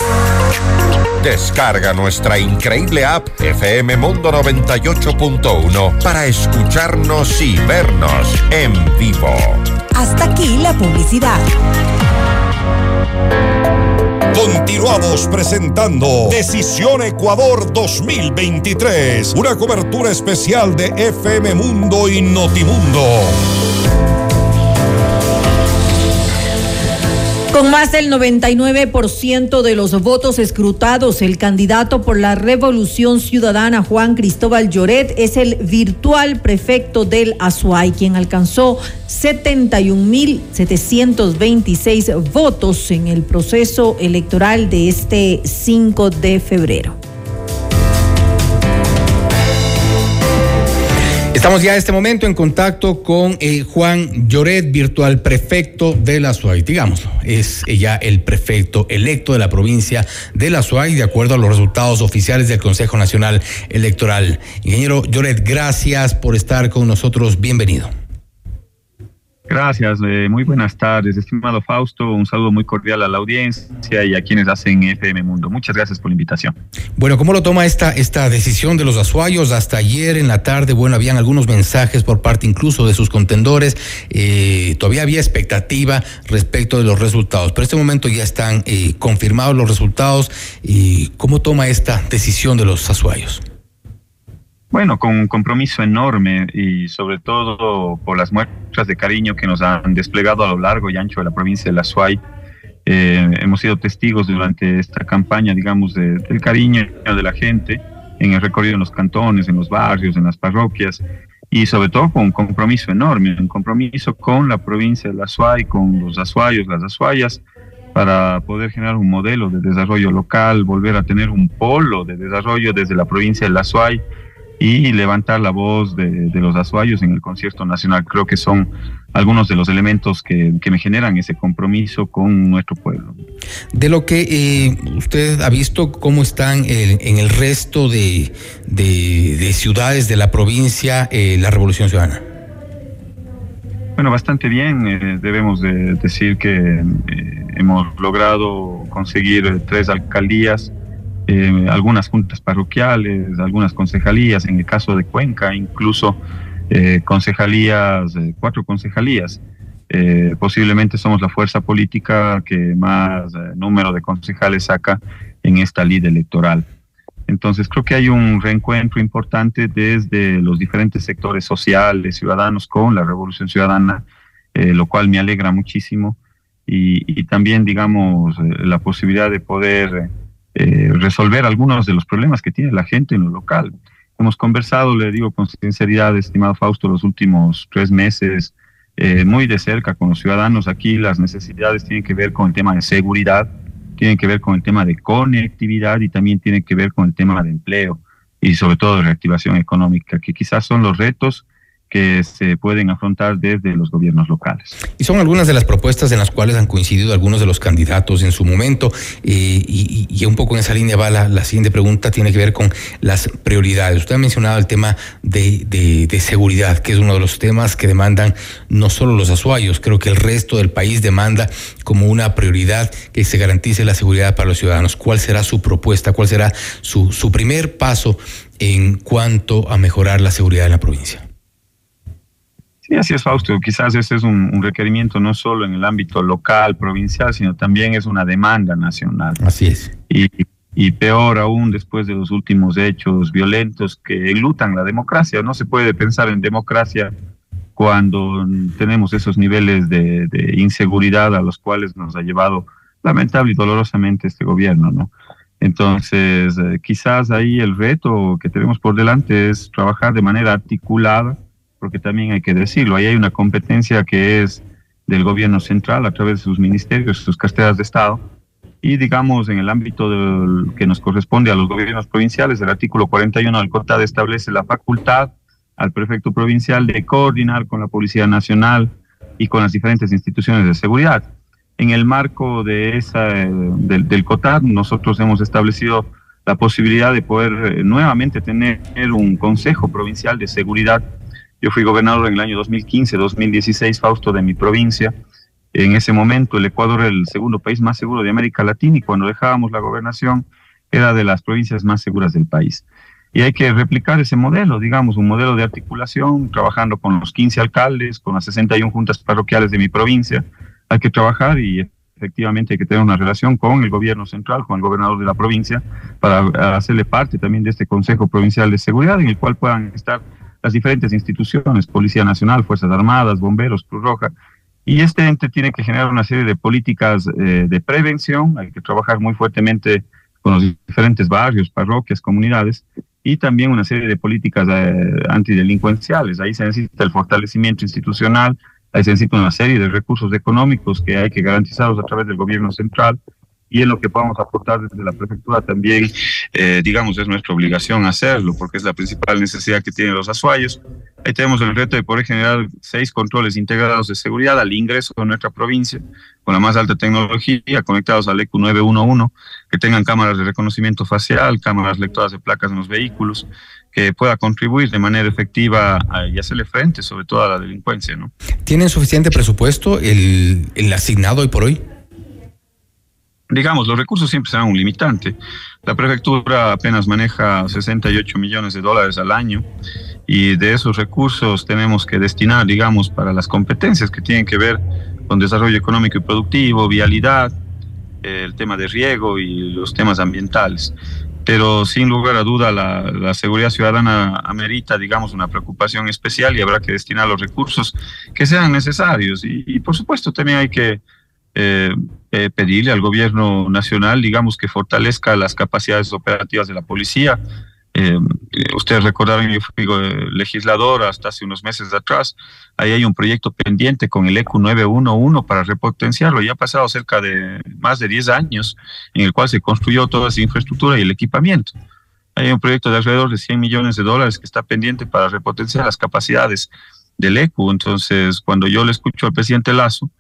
Speaker 1: Descarga nuestra increíble app FM Mundo 98.1 para escucharnos y vernos en vivo.
Speaker 16: Hasta aquí la publicidad.
Speaker 4: Continuamos presentando Decisión Ecuador 2023, una cobertura especial de FM Mundo y Notimundo.
Speaker 8: Con más del 99% de los votos escrutados, el candidato por la Revolución Ciudadana, Juan Cristóbal Lloret, es el virtual prefecto del Azuay, quien alcanzó 71.726 votos en el proceso electoral de este 5 de febrero.
Speaker 7: Estamos ya en este momento en contacto con eh, Juan Lloret, virtual prefecto de la SUAY. Digamos, es ya el prefecto electo de la provincia de la SUAY, de acuerdo a los resultados oficiales del Consejo Nacional Electoral. Ingeniero Lloret, gracias por estar con nosotros. Bienvenido.
Speaker 17: Gracias, eh, muy buenas tardes, estimado Fausto. Un saludo muy cordial a la audiencia y a quienes hacen FM Mundo. Muchas gracias por la invitación.
Speaker 7: Bueno, ¿cómo lo toma esta, esta decisión de los azuayos? Hasta ayer en la tarde, bueno, habían algunos mensajes por parte incluso de sus contendores. Eh, todavía había expectativa respecto de los resultados, pero en este momento ya están eh, confirmados los resultados. ¿Y ¿Cómo toma esta decisión de los azuayos?
Speaker 17: Bueno, con un compromiso enorme y sobre todo por las muestras de cariño que nos han desplegado a lo largo y ancho de la provincia de La Suay. Eh, hemos sido testigos durante esta campaña, digamos, del cariño de la gente en el recorrido en los cantones, en los barrios, en las parroquias y sobre todo con un compromiso enorme, un compromiso con la provincia de La Suay, con los azuayos, las azuayas, para poder generar un modelo de desarrollo local, volver a tener un polo de desarrollo desde la provincia de La Suay y levantar la voz de, los azuayos en el concierto nacional. Creo que son algunos de los elementos que, me generan ese compromiso con nuestro pueblo.
Speaker 7: De lo que eh, usted ha visto, ¿cómo están en el resto de, ciudades de la provincia eh, la Revolución Ciudadana?
Speaker 17: Bueno, bastante bien. Eh, debemos de decir que hemos logrado conseguir tres alcaldías eh, algunas juntas parroquiales, algunas concejalías, en el caso de Cuenca, incluso eh, concejalías, eh, cuatro concejalías. posiblemente somos la fuerza política que más número de concejales saca en esta lid electoral. Entonces creo que hay un reencuentro importante desde los diferentes sectores sociales, ciudadanos con la Revolución Ciudadana, lo cual me alegra muchísimo. Y, y también, digamos, la posibilidad de poder eh, resolver algunos de los problemas que tiene la gente en lo local. Hemos conversado, le digo con sinceridad, estimado Fausto, los últimos tres meses eh, muy de cerca con los ciudadanos. Aquí las necesidades tienen que ver con el tema de seguridad, tienen que ver con el tema de conectividad y también tienen que ver con el tema de empleo y sobre todo de reactivación económica, que quizás son los retos que se pueden afrontar desde los gobiernos locales.
Speaker 7: Y son algunas de las propuestas en las cuales han coincidido algunos de los candidatos en su momento. Eh, y, un poco en esa línea va la, siguiente pregunta, tiene que ver con las prioridades. Usted ha mencionado el tema de, seguridad, que es uno de los temas que demandan no solo los azuayos, creo que el resto del país demanda como una prioridad que se garantice la seguridad para los ciudadanos. ¿Cuál será su propuesta? ¿Cuál será su, su primer paso en cuanto a mejorar la seguridad en la provincia?
Speaker 17: Sí, así es, Fausto. Quizás ese es un, requerimiento no solo en el ámbito local, provincial, sino también es una demanda nacional.
Speaker 7: Así es.
Speaker 17: Y, y peor aún después de los últimos hechos violentos que enlutan la democracia. No se puede pensar en democracia cuando tenemos esos niveles de, de inseguridad a los cuales nos ha llevado lamentable y dolorosamente este gobierno, ¿no? Entonces, eh, quizás ahí el reto que tenemos por delante es trabajar de manera articulada porque también hay que decirlo, ahí hay una competencia que es del gobierno central a través de sus ministerios, sus carteras de Estado, y digamos en el ámbito del, que nos corresponde a los gobiernos provinciales, el artículo 41 del COTAD establece la facultad al prefecto provincial de coordinar con la Policía Nacional y con las diferentes instituciones de seguridad. En el marco de esa, del, del COTAD, nosotros hemos establecido la posibilidad de poder eh, nuevamente tener un Consejo Provincial de Seguridad. Yo fui gobernador en el año 2015-2016, Fausto, de mi provincia. En ese momento el Ecuador era el segundo país más seguro de América Latina y cuando dejábamos la gobernación era de las provincias más seguras del país. Y hay que replicar ese modelo, digamos, un modelo de articulación, trabajando con los 15 alcaldes, con las 61 juntas parroquiales de mi provincia. Hay que trabajar y efectivamente hay que tener una relación con el gobierno central, con el gobernador de la provincia, para hacerle parte también de este Consejo Provincial de Seguridad, en el cual puedan estar las diferentes instituciones, Policía Nacional, Fuerzas Armadas, Bomberos, Cruz Roja. Y este ente tiene que generar una serie de políticas eh, de prevención, hay que trabajar muy fuertemente con los diferentes barrios, parroquias, comunidades, y también una serie de políticas eh, antidelincuenciales. Ahí se necesita el fortalecimiento institucional, ahí se necesita una serie de recursos económicos que hay que garantizarlos a través del gobierno central y en lo que podamos aportar desde la prefectura también, eh, digamos, es nuestra obligación hacerlo, porque es la principal necesidad que tienen los azuayos. Ahí tenemos el reto de poder generar seis controles integrados de seguridad al ingreso a nuestra provincia, con la más alta tecnología, conectados al ECU 911, que tengan cámaras de reconocimiento facial, cámaras lectoras de placas en los vehículos, que pueda contribuir de manera efectiva y hacerle frente sobre todo a la delincuencia. ¿no?
Speaker 7: ¿Tienen suficiente presupuesto el asignado hoy por hoy?
Speaker 17: Digamos, los recursos siempre serán un limitante. La prefectura apenas maneja 68 millones de dólares al año y de esos recursos tenemos que destinar, digamos, para las competencias que tienen que ver con desarrollo económico y productivo, vialidad, el tema de riego y los temas ambientales. Pero sin lugar a duda la, seguridad ciudadana amerita, digamos, una preocupación especial y habrá que destinar los recursos que sean necesarios. y por supuesto también hay que eh, eh, pedirle al gobierno nacional, digamos, que fortalezca las capacidades operativas de la policía. Eh, ustedes recordaron, yo fui legislador hasta hace unos meses atrás. Ahí hay un proyecto pendiente con el ECU 911 para repotenciarlo. Ya ha pasado cerca de más de 10 años en el cual se construyó toda esa infraestructura y el equipamiento. Hay un proyecto de alrededor de 100 millones de dólares que está pendiente para repotenciar las capacidades del ECU. Entonces, cuando yo le escucho al presidente Lazo,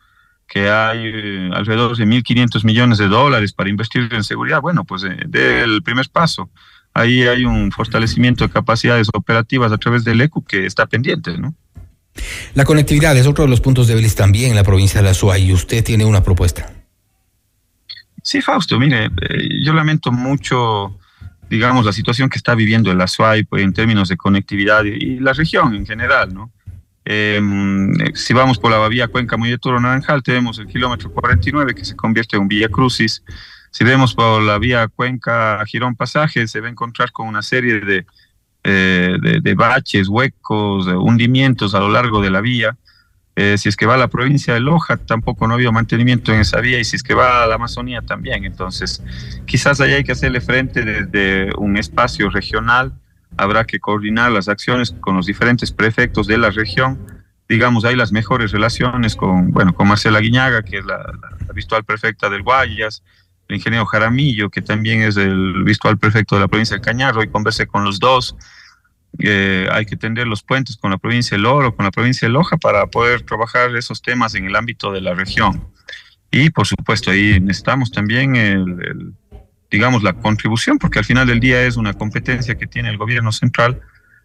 Speaker 17: que hay eh, alrededor de 1.500 millones de dólares para invertir en seguridad, bueno, pues eh, del primer paso. Ahí hay un fortalecimiento de capacidades operativas a través del ECU que está pendiente, ¿no?
Speaker 7: La conectividad es otro de los puntos débiles también en la provincia de la y usted tiene una propuesta.
Speaker 17: Sí, Fausto, mire, eh, yo lamento mucho, digamos, la situación que está viviendo el Azuay pues, en términos de conectividad y la región en general, ¿no? Eh, si vamos por la vía Cuenca Toro Naranjal, tenemos el kilómetro 49 que se convierte en Vía Crucis. Si vemos por la vía Cuenca Girón Pasaje, se va a encontrar con una serie de, eh, de, baches, huecos, hundimientos a lo largo de la vía. Eh, si es que va a la provincia de Loja, tampoco no ha habido mantenimiento en esa vía, y si es que va a la Amazonía también. Entonces, quizás ahí hay que hacerle frente desde un espacio regional habrá que coordinar las acciones con los diferentes prefectos de la región. Digamos, hay las mejores relaciones con, bueno, con Marcela Guiñaga, que es la, virtual prefecta del Guayas, el ingeniero Jaramillo, que también es el virtual prefecto de la provincia del Cañar. Hoy conversé con los dos. Eh, hay que tender los puentes con la provincia del Oro, con la provincia de Loja, para poder trabajar esos temas en el ámbito de la región. Y por supuesto, ahí necesitamos también el digamos, la contribución, porque al final del día es una competencia que tiene el gobierno central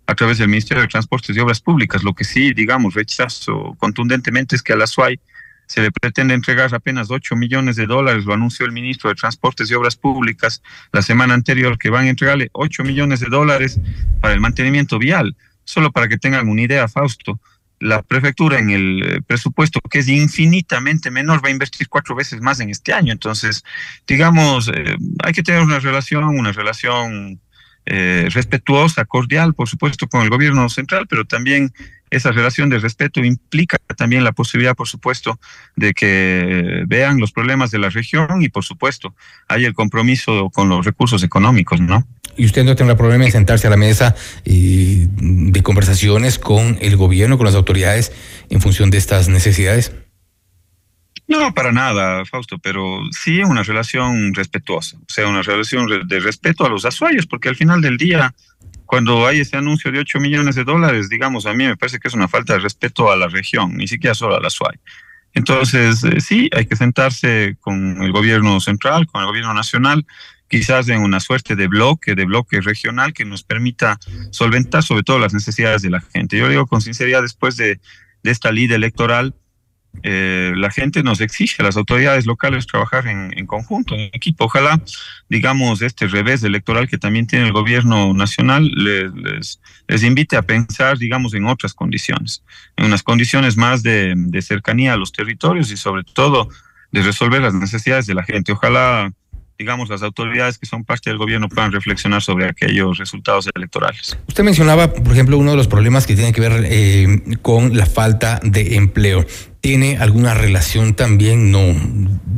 Speaker 17: a través del Ministerio de Transportes y Obras Públicas. Lo que sí, digamos, rechazo contundentemente es que a la SUAI se le pretende entregar apenas 8 millones de dólares, lo anunció el ministro de Transportes y Obras Públicas la semana anterior, que van a entregarle 8 millones de dólares para el mantenimiento vial. Solo para que tengan una idea, Fausto, la prefectura en el eh, presupuesto, que es infinitamente menor, va a invertir cuatro veces más en este año. Entonces, digamos, eh, hay que tener una relación, una relación eh, respetuosa, cordial, por supuesto, con el gobierno central, pero también esa relación de respeto implica también la posibilidad, por supuesto, de que vean los problemas de la región y, por supuesto, hay el compromiso con los recursos económicos, ¿no?
Speaker 7: ¿Y usted no tendrá problema en sentarse a la mesa eh, de conversaciones con el gobierno, con las autoridades, en función de estas necesidades?
Speaker 17: No, para nada, Fausto, pero sí una relación respetuosa, o sea, una relación de respeto a los azuayos, porque al final del día, cuando hay ese anuncio de 8 millones de dólares, digamos, a mí me parece que es una falta de respeto a la región, ni siquiera solo a la azuay. Entonces, eh, sí, hay que sentarse con el gobierno central, con el gobierno nacional, quizás en una suerte de bloque, de bloque regional que nos permita solventar sobre todo las necesidades de la gente. Yo digo con sinceridad, después de, esta ley electoral, eh, la gente nos exige a las autoridades locales trabajar en, conjunto, en equipo. Ojalá, digamos, este revés electoral que también tiene el gobierno nacional les, les, invite a pensar, digamos, en otras condiciones, en unas condiciones más de cercanía a los territorios y sobre todo de resolver las necesidades de la gente. Ojalá digamos, las autoridades que son parte del gobierno puedan reflexionar sobre aquellos resultados electorales.
Speaker 7: Usted mencionaba, por ejemplo, uno de los problemas que tiene que ver eh, con la falta de empleo. Tiene alguna relación también, no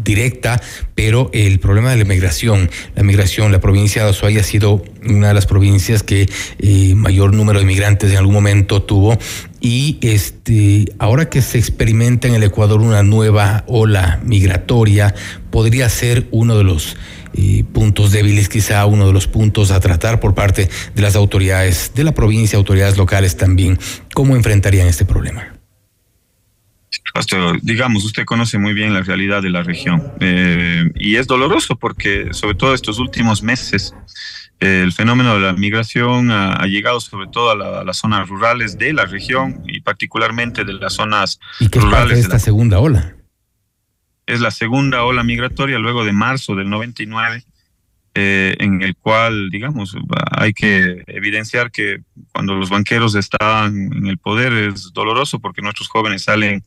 Speaker 7: directa, pero el problema de la migración. La migración, la provincia de Azuay ha sido una de las provincias que eh, mayor número de migrantes en algún momento tuvo y este ahora que se experimenta en el Ecuador una nueva ola migratoria podría ser uno de los eh, puntos débiles, quizá uno de los puntos a tratar por parte de las autoridades de la provincia, autoridades locales también. ¿Cómo enfrentarían este problema?
Speaker 17: Pastor, digamos, usted conoce muy bien la realidad de la región eh, y es doloroso porque sobre todo estos últimos meses el fenómeno de la migración ha, llegado sobre todo a, las zonas rurales de la región y particularmente de las zonas
Speaker 7: ¿Y qué
Speaker 17: rurales.
Speaker 7: Es esta segunda ola?
Speaker 17: Es la segunda ola migratoria luego de marzo del 99, eh, en el cual, digamos, hay que evidenciar que cuando los banqueros están en el poder es doloroso porque nuestros jóvenes salen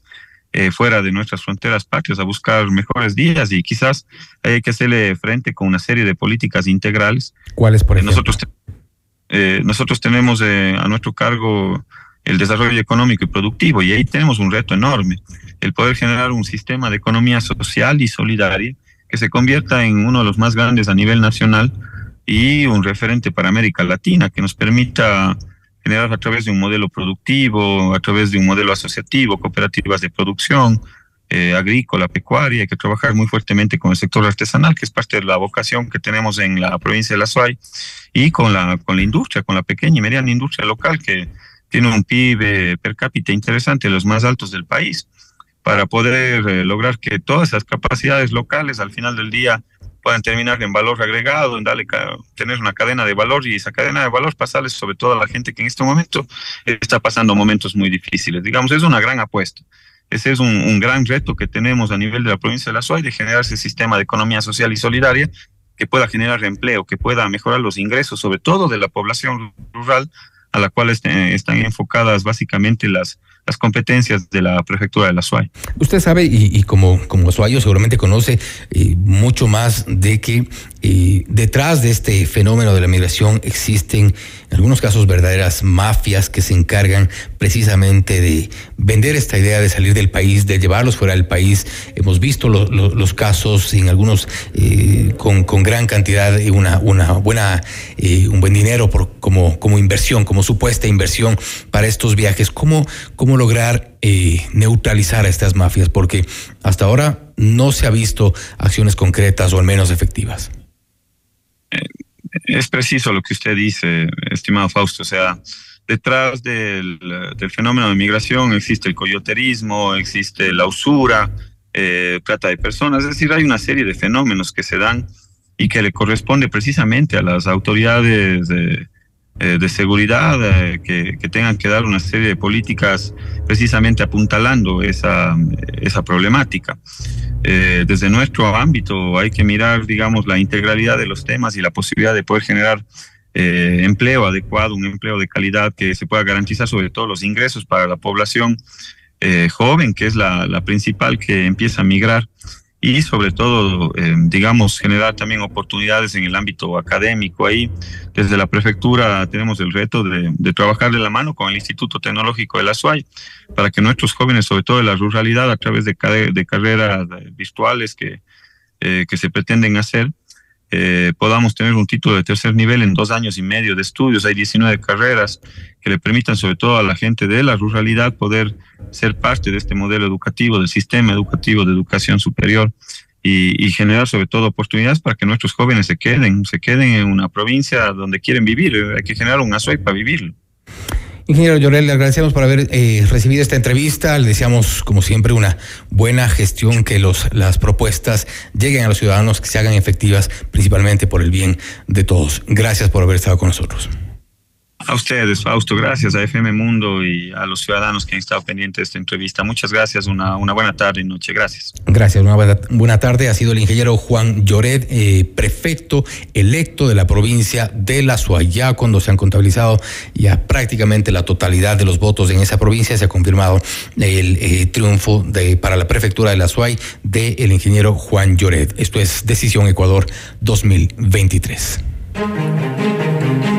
Speaker 17: eh, fuera de nuestras fronteras patrias a buscar mejores días y quizás hay que hacerle frente con una serie de políticas integrales.
Speaker 7: ¿Cuáles, por ejemplo?
Speaker 17: Nosotros, eh, nosotros tenemos eh, a nuestro cargo el desarrollo económico y productivo y ahí tenemos un reto enorme, el poder generar un sistema de economía social y solidaria que se convierta en uno de los más grandes a nivel nacional y un referente para América Latina que nos permita generar a través de un modelo productivo, a través de un modelo asociativo, cooperativas de producción, eh, agrícola, pecuaria, hay que trabajar muy fuertemente con el sector artesanal, que es parte de la vocación que tenemos en la provincia de La Suay, y con la, con la industria, con la pequeña y mediana industria local, que tiene un PIB per cápita interesante, los más altos del país, para poder eh, lograr que todas esas capacidades locales al final del día puedan terminar en valor agregado, en darle tener una cadena de valor y esa cadena de valor pasarles sobre todo a la gente que en este momento está pasando momentos muy difíciles. Digamos, es una gran apuesta. Ese es un, gran reto que tenemos a nivel de la provincia de La Suay de generar ese sistema de economía social y solidaria que pueda generar empleo, que pueda mejorar los ingresos, sobre todo de la población rural, a la cual este, están enfocadas básicamente las, las competencias de la prefectura de la SUAY.
Speaker 7: Usted sabe, y, como, como usuario seguramente conoce eh, mucho más de que eh, detrás de este fenómeno de la migración existen en algunos casos verdaderas mafias que se encargan precisamente de vender esta idea de salir del país, de llevarlos fuera del país. Hemos visto los casos en algunos eh, con, con, gran cantidad y una, una buena, un buen dinero como, como inversión, como supuesta inversión para estos viajes. ¿Cómo, cómo lograr eh, neutralizar a estas mafias? Porque hasta ahora no se ha visto acciones concretas o al menos efectivas.
Speaker 17: Eh, es preciso lo que usted dice, estimado Fausto. O sea, detrás del, fenómeno de migración existe el coyoterismo, existe la usura, eh, trata de personas. Es decir, hay una serie de fenómenos que se dan y que le corresponde precisamente a las autoridades de eh, de seguridad eh, que, tengan que dar una serie de políticas precisamente apuntalando esa, esa problemática. Eh, desde nuestro ámbito hay que mirar, digamos, la integralidad de los temas y la posibilidad de poder generar empleo adecuado, un empleo de calidad que se pueda garantizar sobre todo los ingresos para la población joven, que es la principal que empieza a migrar y sobre todo, eh, digamos, generar también oportunidades en el ámbito académico. Ahí, desde la prefectura, tenemos el reto de, trabajar de la mano con el Instituto Tecnológico de la SUAY para que nuestros jóvenes, sobre todo de la ruralidad, a través de, carreras virtuales que, eh, que se pretenden hacer, eh, podamos tener un título de tercer nivel en dos años y medio de estudios. Hay 19 carreras que le permitan sobre todo a la gente de la ruralidad poder ser parte de este modelo educativo, del sistema educativo de educación superior y, generar sobre todo oportunidades para que nuestros jóvenes se queden, se queden en una provincia donde quieren vivir. Hay que generar un ASOI para vivirlo.
Speaker 7: Ingeniero Llorel, le agradecemos por haber eh, recibido esta entrevista. Le deseamos, como siempre, una buena gestión, que los, las propuestas lleguen a los ciudadanos, que se hagan efectivas, principalmente por el bien de todos. Gracias por haber estado con nosotros.
Speaker 17: A ustedes, Fausto, gracias a FM Mundo y a los ciudadanos que han estado pendientes de esta entrevista. Muchas gracias, una, buena tarde y noche. Gracias.
Speaker 7: Gracias, una buena, tarde. Ha sido el ingeniero Juan Lloret, eh, prefecto electo de la provincia de La Suayá, cuando se han contabilizado ya prácticamente la totalidad de los votos en esa provincia. Se ha confirmado el eh, triunfo de, para la prefectura de La Suay del ingeniero Juan Lloret. Esto es Decisión Ecuador 2023.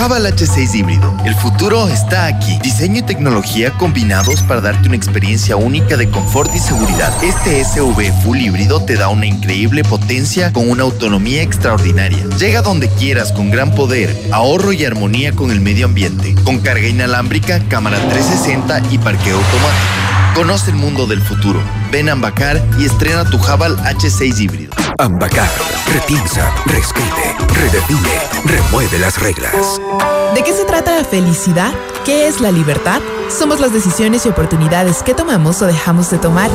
Speaker 12: Jabal H6 híbrido. El futuro está aquí. Diseño y tecnología combinados para darte una experiencia única de confort y seguridad. Este SUV full híbrido te da una increíble potencia con una autonomía extraordinaria. Llega donde quieras con gran poder, ahorro y armonía con el medio ambiente. Con carga inalámbrica, cámara 360 y parqueo automático. Conoce el mundo del futuro. Ven a Ambacar y estrena tu Jabal H6 híbrido.
Speaker 2: Ambacar, repiensa, reescribe, redefine, remueve las reglas.
Speaker 6: ¿De qué se trata la felicidad? ¿Qué es la libertad? Somos las decisiones y oportunidades que tomamos o dejamos de tomar.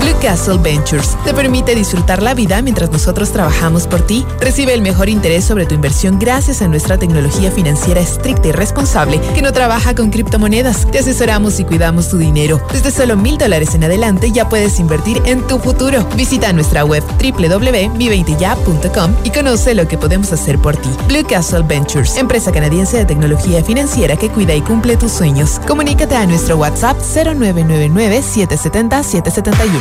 Speaker 6: Blue Castle Ventures te permite disfrutar la vida mientras nosotros trabajamos por ti. Recibe el mejor interés sobre tu inversión gracias a nuestra tecnología financiera estricta y responsable que no trabaja con criptomonedas. Te asesoramos y cuidamos tu dinero. Desde solo mil dólares en adelante ya puedes invertir en tu futuro. Visita nuestra web www.mi20ya.com y conoce lo que podemos hacer por ti. Blue Castle Ventures, empresa canadiense de tecnología financiera que cuida y cumple tus sueños. Comunícate a nuestro WhatsApp 0999-770-771.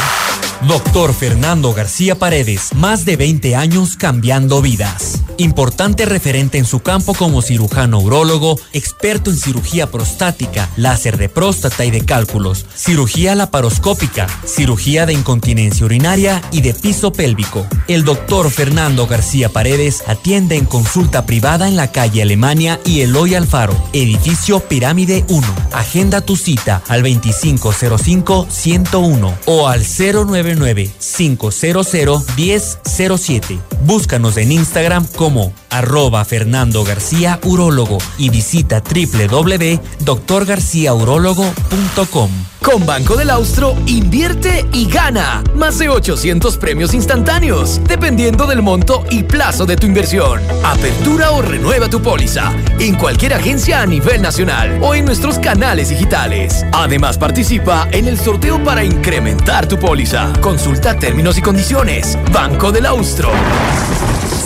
Speaker 5: Doctor Fernando García Paredes, más de 20 años cambiando vidas. Importante referente en su campo como cirujano urólogo, experto en cirugía prostática, láser de próstata y de cálculos, cirugía laparoscópica, cirugía de incontinencia urinaria y de piso pélvico. El doctor Fernando García Paredes atiende en consulta privada en la calle Alemania y Eloy Alfaro, edificio Pirámide 1. Agenda tu cita al 2505-101 o al 099-500-1007. Búscanos en Instagram como arroba Fernando García Urólogo y visita www.doctorgarciaurologo.com.
Speaker 13: Con Banco del Austro, invierte y gana más de 800 premios instantáneos, dependiendo del monto y plazo de tu inversión. Apertura o renueva tu póliza en cualquier agencia a nivel nacional o en nuestros canales digitales. Además, participa en el sorteo para incrementar tu póliza. Consulta términos y condiciones. Banco del Austro.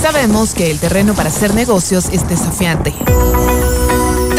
Speaker 6: Sabemos que el terreno para hacer negocios es desafiante.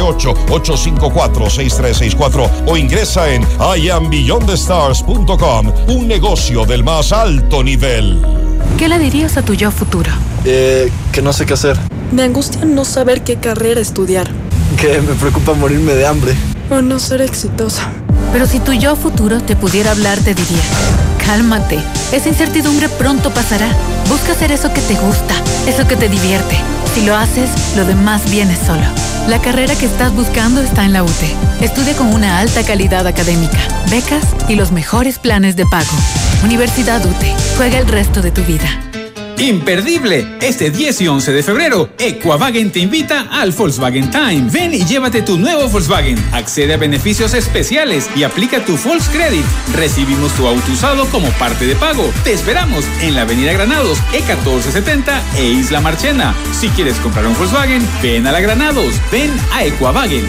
Speaker 4: 854-6364 o ingresa en iambeyondthestars.com, un negocio del más alto nivel.
Speaker 18: ¿Qué le dirías a tu yo futuro?
Speaker 19: Eh, que no sé qué hacer.
Speaker 18: Me angustia no saber qué carrera estudiar.
Speaker 19: Que me preocupa morirme de hambre.
Speaker 18: O no ser exitosa.
Speaker 20: Pero si tu yo futuro te pudiera hablar, te diría
Speaker 18: Cálmate. Esa incertidumbre pronto pasará. Busca hacer eso que te gusta, eso que te divierte. Si lo haces, lo demás viene solo. La carrera que estás buscando está en la UTE. Estudia con una alta calidad académica, becas y los mejores planes de pago. Universidad UTE. Juega el resto de tu vida.
Speaker 20: Imperdible. Este 10 y 11 de febrero, Equavagen te invita al Volkswagen Time. Ven y llévate tu nuevo Volkswagen. Accede a beneficios especiales y aplica tu Volkscredit. Recibimos tu auto usado como parte de pago. Te esperamos en la Avenida Granados, E1470 e Isla Marchena. Si quieres comprar un Volkswagen, ven a la Granados. Ven a Equavagen.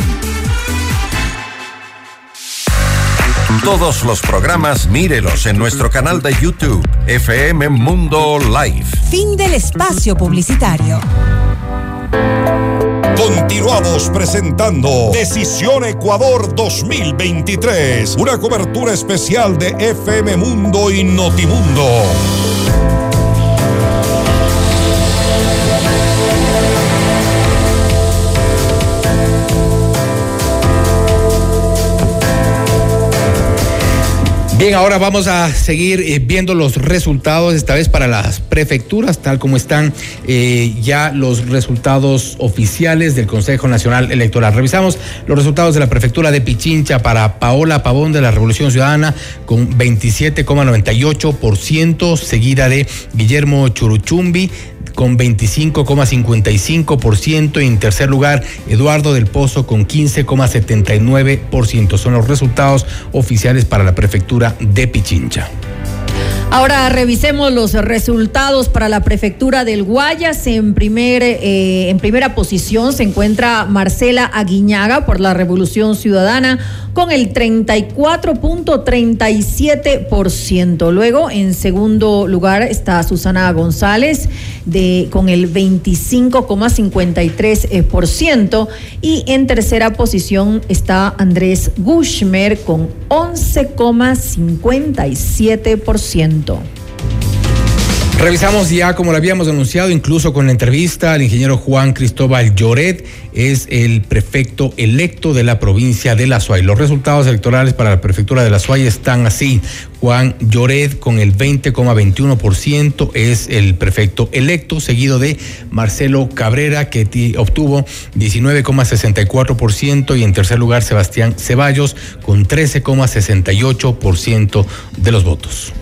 Speaker 1: Todos los programas mírelos en nuestro canal de YouTube, FM Mundo Live.
Speaker 16: Fin del espacio publicitario.
Speaker 4: Continuamos presentando Decisión Ecuador 2023, una cobertura especial de FM Mundo y Notimundo.
Speaker 7: Bien, ahora vamos a seguir eh, viendo los resultados, esta vez para las prefecturas, tal como están eh, ya los resultados oficiales del Consejo Nacional Electoral. Revisamos los resultados de la prefectura de Pichincha para Paola Pavón de la Revolución Ciudadana con 27,98%, seguida de Guillermo Churuchumbi con 25,55% y en tercer lugar Eduardo del Pozo con 15,79%. Son los resultados oficiales para la prefectura de Pichincha.
Speaker 8: Ahora revisemos los resultados para la prefectura del Guayas. En, primer, eh, en primera posición se encuentra Marcela Aguiñaga por la Revolución Ciudadana con el 34.37%. Luego, en segundo lugar está Susana González de, con el 25,53%. Y en tercera posición está Andrés Gushmer con 11,57%.
Speaker 7: Revisamos ya, como lo habíamos anunciado, incluso con la entrevista al ingeniero Juan Cristóbal Lloret, es el prefecto electo de la provincia de La Suay. Los resultados electorales para la prefectura de La Suay están así. Juan Lloret con el 20,21% es el prefecto electo, seguido de Marcelo Cabrera que obtuvo 19,64% y en tercer lugar Sebastián Ceballos con 13,68% de los votos.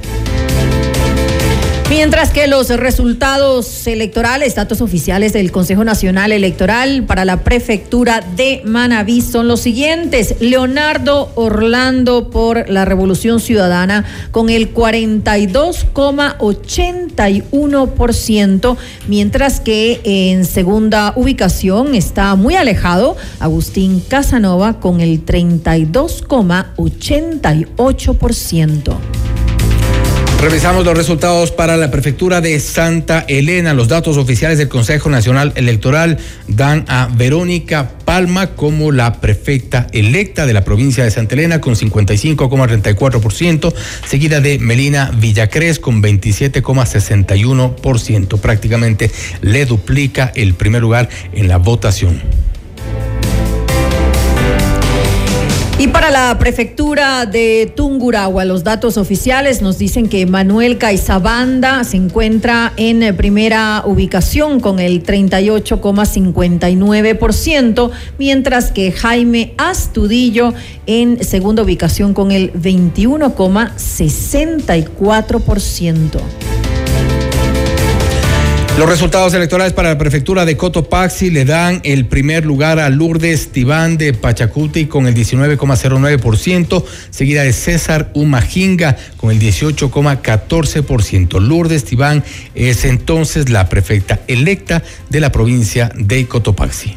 Speaker 8: Mientras que los resultados electorales, datos oficiales del Consejo Nacional Electoral para la prefectura de Manabí son los siguientes. Leonardo Orlando por la Revolución Ciudadana con el 42,81%, mientras que en segunda ubicación está muy alejado Agustín Casanova con el 32,88%.
Speaker 7: Revisamos los resultados para la prefectura de Santa Elena. Los datos oficiales del Consejo Nacional Electoral dan a Verónica Palma como la prefecta electa de la provincia de Santa Elena con 55,34%, seguida de Melina Villacrés con 27,61%. Prácticamente le duplica el primer lugar en la votación.
Speaker 8: Y para la prefectura de Tungurahua, los datos oficiales nos dicen que Manuel Caizabanda se encuentra en primera ubicación con el 38,59%, mientras que Jaime Astudillo en segunda ubicación con el 21,64%.
Speaker 7: Los resultados electorales para la prefectura de Cotopaxi le dan el primer lugar a Lourdes Tibán de Pachacuti con el 19,09%, seguida de César Umajinga con el 18,14%. Lourdes Tibán es entonces la prefecta electa de la provincia de Cotopaxi.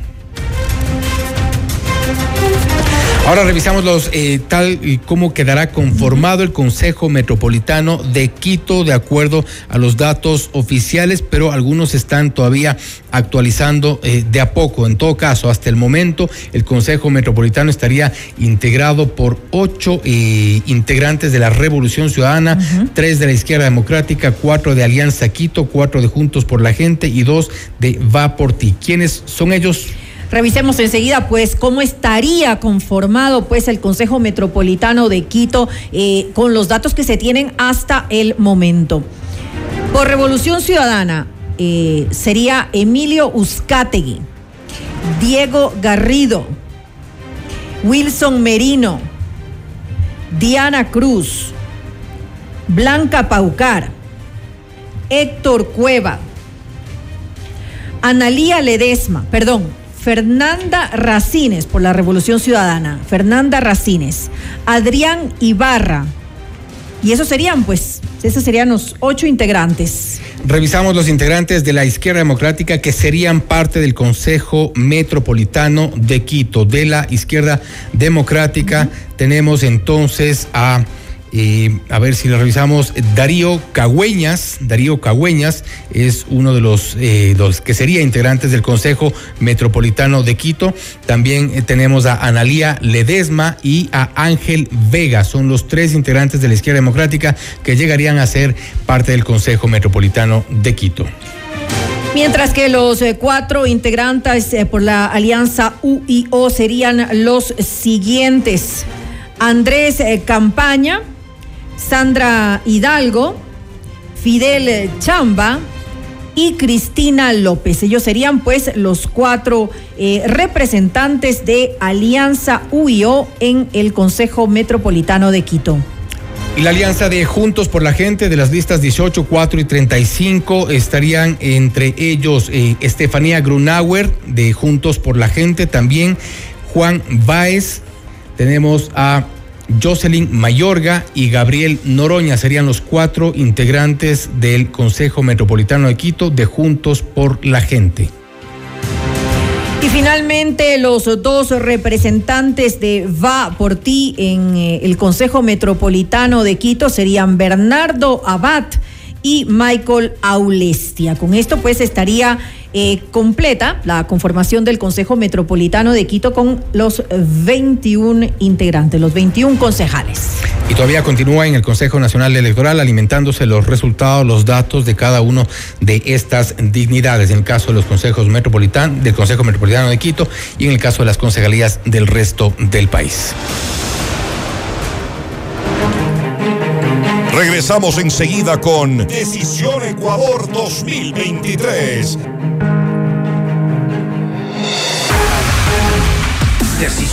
Speaker 7: Ahora revisamos los eh, tal y cómo quedará conformado el Consejo Metropolitano de Quito de acuerdo a los datos oficiales, pero algunos están todavía actualizando eh, de a poco. En todo caso, hasta el momento el Consejo Metropolitano estaría integrado por ocho eh, integrantes de la Revolución Ciudadana, tres de la Izquierda Democrática, cuatro de Alianza Quito, cuatro de Juntos por la Gente y dos de Va por Ti. ¿Quiénes son ellos?
Speaker 8: Revisemos enseguida, pues, cómo estaría conformado, pues, el Consejo Metropolitano de Quito eh, con los datos que se tienen hasta el momento. Por Revolución Ciudadana eh, sería Emilio Uzcategui, Diego Garrido, Wilson Merino, Diana Cruz, Blanca Paucar, Héctor Cueva, Analía Ledesma, perdón, Fernanda Racines por la Revolución Ciudadana, Fernanda Racines, Adrián Ibarra, y esos serían, pues, esos serían los ocho integrantes.
Speaker 7: Revisamos los integrantes de la izquierda democrática que serían parte del Consejo Metropolitano de Quito. De la izquierda democrática tenemos entonces a eh, a ver si lo revisamos. Darío Cagüeñas, Darío Cagüeñas es uno de los, eh, que sería integrantes del Consejo Metropolitano de Quito. También eh, tenemos a Analía Ledesma y a Ángel Vega. Son los tres integrantes de la izquierda democrática que llegarían a ser parte del Consejo Metropolitano de Quito.
Speaker 8: Mientras que los cuatro integrantes por la alianza UIO serían los siguientes. Andrés Campaña, Sandra Hidalgo, Fidel Chamba y Cristina López. Ellos serían pues los cuatro eh, representantes de Alianza UIO en el Consejo Metropolitano de Quito.
Speaker 7: Y la alianza de Juntos por la Gente de las listas 18, 4 y 35 estarían entre ellos eh, Estefanía Grunauer de Juntos por la Gente, también Juan Báez, tenemos a Jocelyn Mayorga y Gabriel Noroña serían los cuatro integrantes del Consejo Metropolitano de Quito de Juntos por la Gente.
Speaker 8: Y finalmente los dos representantes de Va por ti en eh, el Consejo Metropolitano de Quito serían Bernardo Abad y Michael Aulestia. Con esto pues estaría eh, completa la conformación del Consejo Metropolitano de Quito con los 21 integrantes, los 21 concejales.
Speaker 7: Y todavía continúa en el Consejo Nacional Electoral alimentándose los resultados, los datos de cada uno de estas dignidades, en el caso de los consejos metropolitanos, del Consejo Metropolitano de Quito y en el caso de las concejalías del resto del país.
Speaker 4: Regresamos enseguida con Decisión Ecuador 2023.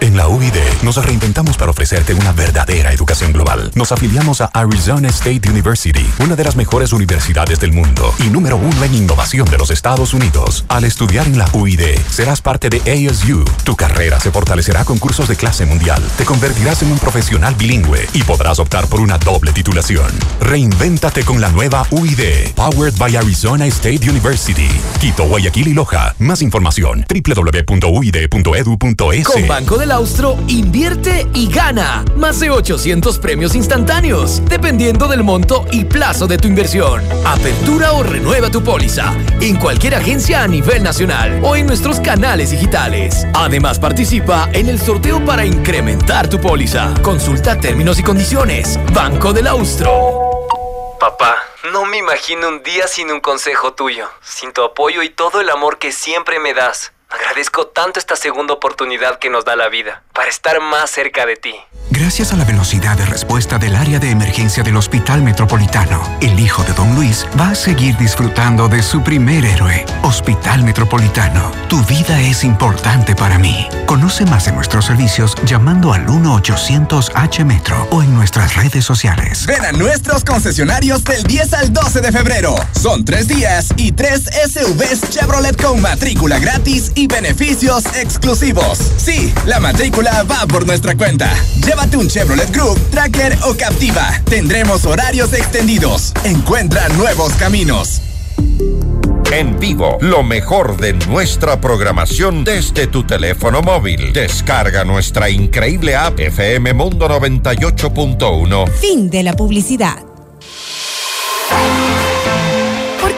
Speaker 2: En la UID nos reinventamos para ofrecerte una verdadera educación global. Nos afiliamos a Arizona State University, una de las mejores universidades del mundo y número uno en innovación de los Estados Unidos. Al estudiar en la UID, serás parte de ASU. Tu carrera se fortalecerá con cursos de clase mundial. Te convertirás en un profesional bilingüe y podrás optar por una doble titulación. Reinvéntate con la nueva UID, powered by Arizona State University. Quito, Guayaquil y Loja. Más información www.uid.edu.es.
Speaker 13: Con Banco del Austro, invierte y gana. Más de 800 premios instantáneos, dependiendo del monto y plazo de tu inversión. Apertura o renueva tu póliza en cualquier agencia a nivel nacional o en nuestros canales digitales. Además, participa en el sorteo para incrementar tu póliza. Consulta términos y condiciones. Banco del Austro.
Speaker 21: Papá, no me imagino un día sin un consejo tuyo, sin tu apoyo y todo el amor que siempre me das. Agradezco tanto esta segunda oportunidad que nos da la vida para estar más cerca de ti.
Speaker 15: Gracias a la velocidad de respuesta del área de emergencia del Hospital Metropolitano, el hijo de Don Luis va a seguir disfrutando de su primer héroe, Hospital Metropolitano. Tu vida es importante para mí. Conoce más de nuestros servicios llamando al 1-800-H-Metro o en nuestras redes sociales.
Speaker 22: Ven a nuestros concesionarios del 10 al 12 de febrero. Son tres días y tres SUVs Chevrolet con matrícula gratis y beneficios exclusivos. Sí, la matrícula va por nuestra cuenta. Llévate un Chevrolet Group, Tracker o Captiva. Tendremos horarios extendidos. Encuentra nuevos caminos.
Speaker 1: En vivo, lo mejor de nuestra programación desde tu teléfono móvil. Descarga nuestra increíble app FM Mundo 98.1.
Speaker 16: Fin de la publicidad.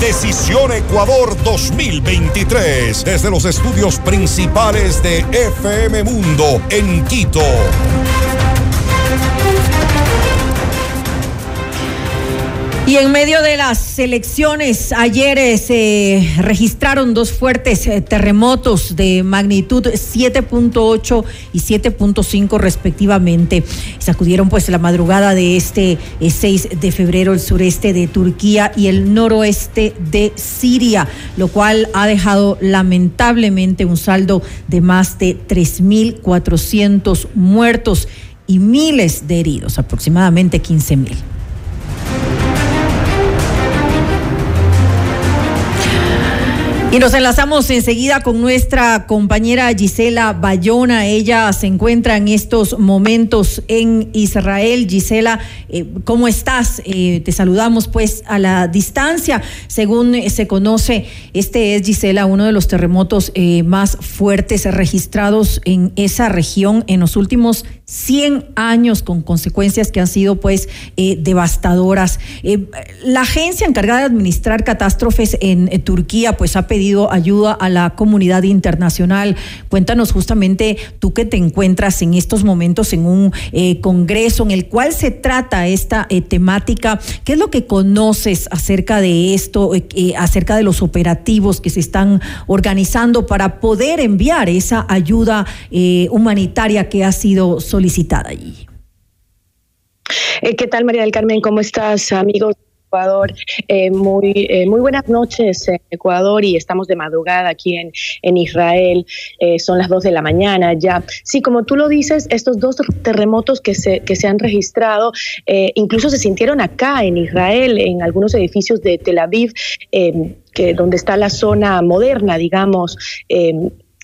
Speaker 4: Decisión Ecuador 2023 desde los estudios principales de FM Mundo en Quito.
Speaker 8: Y en medio de las elecciones, ayer eh, se registraron dos fuertes eh, terremotos de magnitud 7.8 y 7.5 respectivamente. Sacudieron pues la madrugada de este 6 eh, de febrero el sureste de Turquía y el noroeste de Siria, lo cual ha dejado lamentablemente un saldo de más de 3.400 muertos y miles de heridos, aproximadamente 15.000. Y nos enlazamos enseguida con nuestra compañera Gisela Bayona. Ella se encuentra en estos momentos en Israel. Gisela, eh, ¿cómo estás? Eh, te saludamos pues a la distancia. Según se conoce, este es, Gisela, uno de los terremotos eh, más fuertes registrados en esa región en los últimos 100 años con consecuencias que han sido pues devastadoras. la agencia encargada de administrar catástrofes en Turquía pues ha pedido ayuda a la comunidad internacional. Cuéntanos justamente tú que te encuentras en estos momentos en un eh, congreso en el cual se trata esta eh, temática. ¿Qué es lo que conoces acerca de esto, eh, acerca de los operativos que se están organizando para poder enviar esa ayuda humanitaria que ha sido solicitada allí?
Speaker 23: ¿Qué tal, María del Carmen? ¿Cómo estás, amigos? Ecuador. Eh, muy, eh, muy buenas noches en Ecuador y estamos de madrugada aquí en, en Israel. Eh, son las 2 de la mañana ya. Sí, como tú lo dices, estos dos terremotos que se, que se han registrado incluso se sintieron acá en Israel, en algunos edificios de Tel Aviv. que donde está la zona moderna, digamos,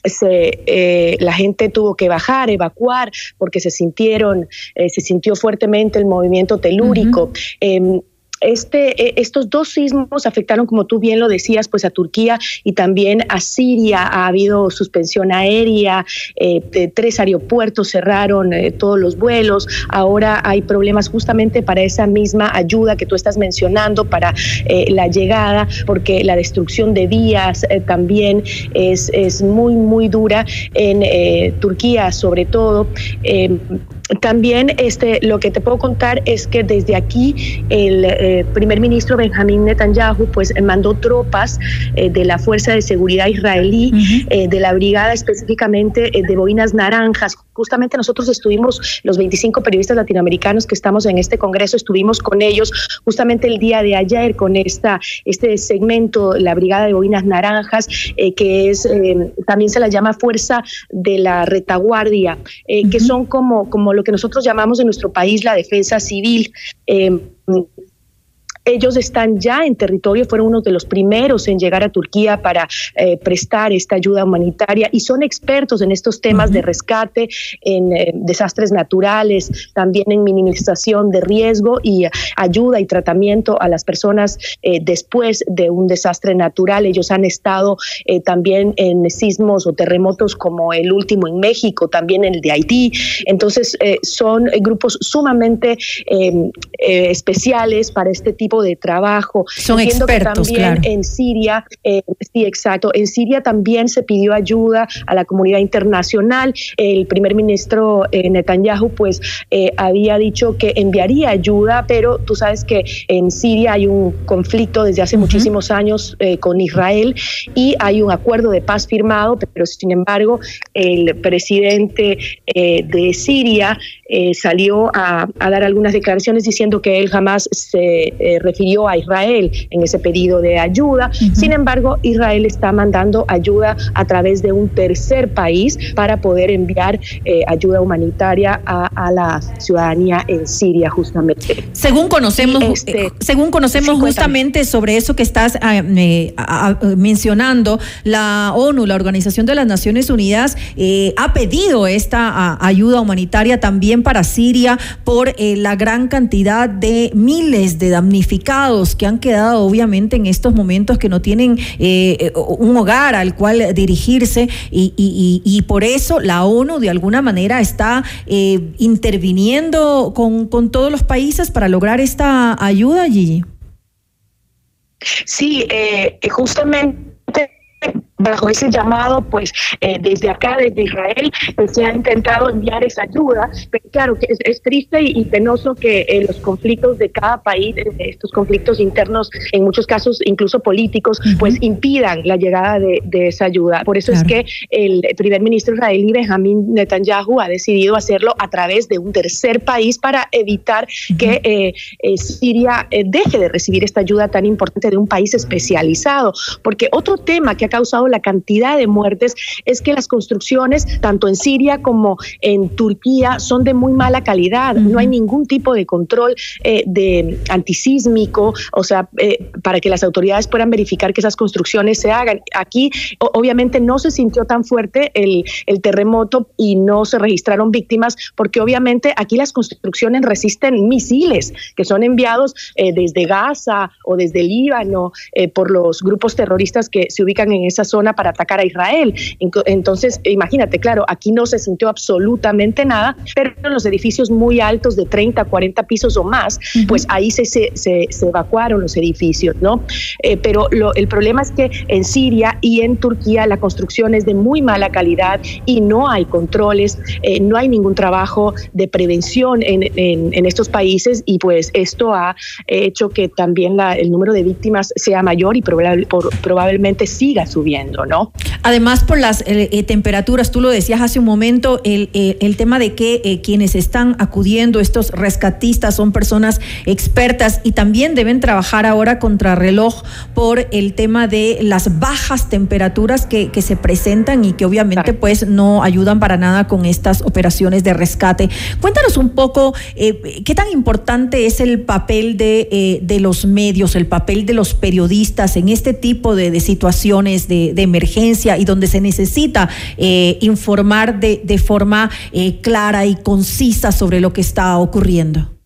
Speaker 23: se, la gente tuvo que bajar, evacuar, porque se sintieron, se sintió fuertemente el movimiento telúrico. Eh, estos dos sismos afectaron, como tú bien lo decías, pues a Turquía y también a Siria. Ha habido suspensión aérea, eh, tres aeropuertos cerraron eh, todos los vuelos. Ahora hay problemas justamente para esa misma ayuda que tú estás mencionando, para la llegada, porque la destrucción de vías también es, es muy, muy dura en Turquía, sobre todo. También este, lo que te puedo contar es que desde aquí el eh, primer ministro Benjamín Netanyahu pues mandó tropas eh, de la Fuerza de Seguridad israelí, eh, de la brigada específicamente de boinas naranjas. Justamente nosotros estuvimos, los 25 periodistas latinoamericanos que estamos en este congreso, estuvimos con ellos justamente el día de ayer con esta, este segmento, la brigada de boinas naranjas, que es, también se la llama Fuerza de la Retaguardia, que son como, como lo que nosotros llamamos en nuestro país la defensa civil. Ellos están ya en territorio, fueron uno de los primeros en llegar a Turquía para eh, prestar esta ayuda humanitaria y son expertos en estos temas de rescate, en eh, desastres naturales, también en minimización de riesgo y ayuda y tratamiento a las personas eh, después de un desastre natural. Ellos han estado también en sismos o terremotos como el último en México, también el de Haití. Entonces, son grupos sumamente especiales para este tipo de trabajo.
Speaker 8: Son expertos,
Speaker 23: también En Siria, eh, sí, exacto. En Siria también se pidió ayuda a la comunidad internacional. El primer ministro eh, Netanyahu, pues, eh, había dicho que enviaría ayuda, pero tú sabes que en Siria hay un conflicto desde hace muchísimos años con Israel y hay un acuerdo de paz firmado, pero sin embargo, el presidente de Siria salió a, dar algunas declaraciones diciendo que él jamás se refirió a Israel en ese pedido de ayuda. Sin embargo, Israel está mandando ayuda a través de un tercer país para poder enviar eh, ayuda humanitaria a, la ciudadanía en Siria, justamente.
Speaker 8: Según conocemos, este, según conocemos justamente sobre eso que estás ah, mencionando, la ONU, la Organización de las Naciones Unidas, eh, ha pedido esta ayuda humanitaria también para Siria por eh, la gran cantidad de miles de damnificados que han quedado obviamente en estos momentos que no tienen eh, un hogar al cual dirigirse y, por eso la ONU de alguna manera está interviniendo con, con todos los países para lograr esta ayuda, Gigi.
Speaker 23: Sí, justamente bajo ese llamado, pues eh, desde acá, desde Israel, se ha intentado enviar esa ayuda, pero claro, que es, triste y, penoso que eh, los conflictos de cada país, eh, estos conflictos internos, en muchos casos incluso políticos, pues impidan la llegada de, esa ayuda. Por eso es que el primer ministro israelí Benjamin Netanyahu ha decidido hacerlo a través de un tercer país para evitar que Siria deje de recibir esta ayuda tan importante de un país especializado. Porque otro tema que ha causado la cantidad de muertes es que las construcciones, tanto en Siria como en Turquía, son de muy mala calidad. No hay ningún tipo de control eh, de antisísmico, o sea, eh, para que las autoridades puedan verificar que esas construcciones se hagan. Aquí, obviamente, no se sintió tan fuerte el, terremoto y no se registraron víctimas, porque obviamente aquí las construcciones resisten misiles que son enviados eh, desde Gaza o desde Líbano por los grupos terroristas que se ubican en esa zona para atacar a Israel. Entonces, imagínate, claro, aquí no se sintió absolutamente nada, pero en los edificios muy altos de 30, 40 pisos o más, pues ahí se, se, se, evacuaron los edificios, ¿no? Eh, pero lo, el problema es que en Siria y en Turquía la construcción es de muy mala calidad y no hay controles, eh, no hay ningún trabajo de prevención en, en, estos países y pues esto ha hecho que también la, el número de víctimas sea mayor y probablemente siga subiendo. ¿No?
Speaker 8: Además, por las eh, eh, temperaturas, tú lo decías hace un momento, el, eh, el tema de que quienes están acudiendo, estos rescatistas, son personas expertas y también deben trabajar ahora contra reloj por el tema de las bajas temperaturas que, que se presentan y que obviamente pues no ayudan para nada con estas operaciones de rescate. Cuéntanos un poco qué tan importante es el papel de, de los medios, el papel de los periodistas en este tipo de, de situaciones de, de emergencia y donde se necesita eh, informar de, de forma eh, clara y concisa sobre lo que está ocurriendo?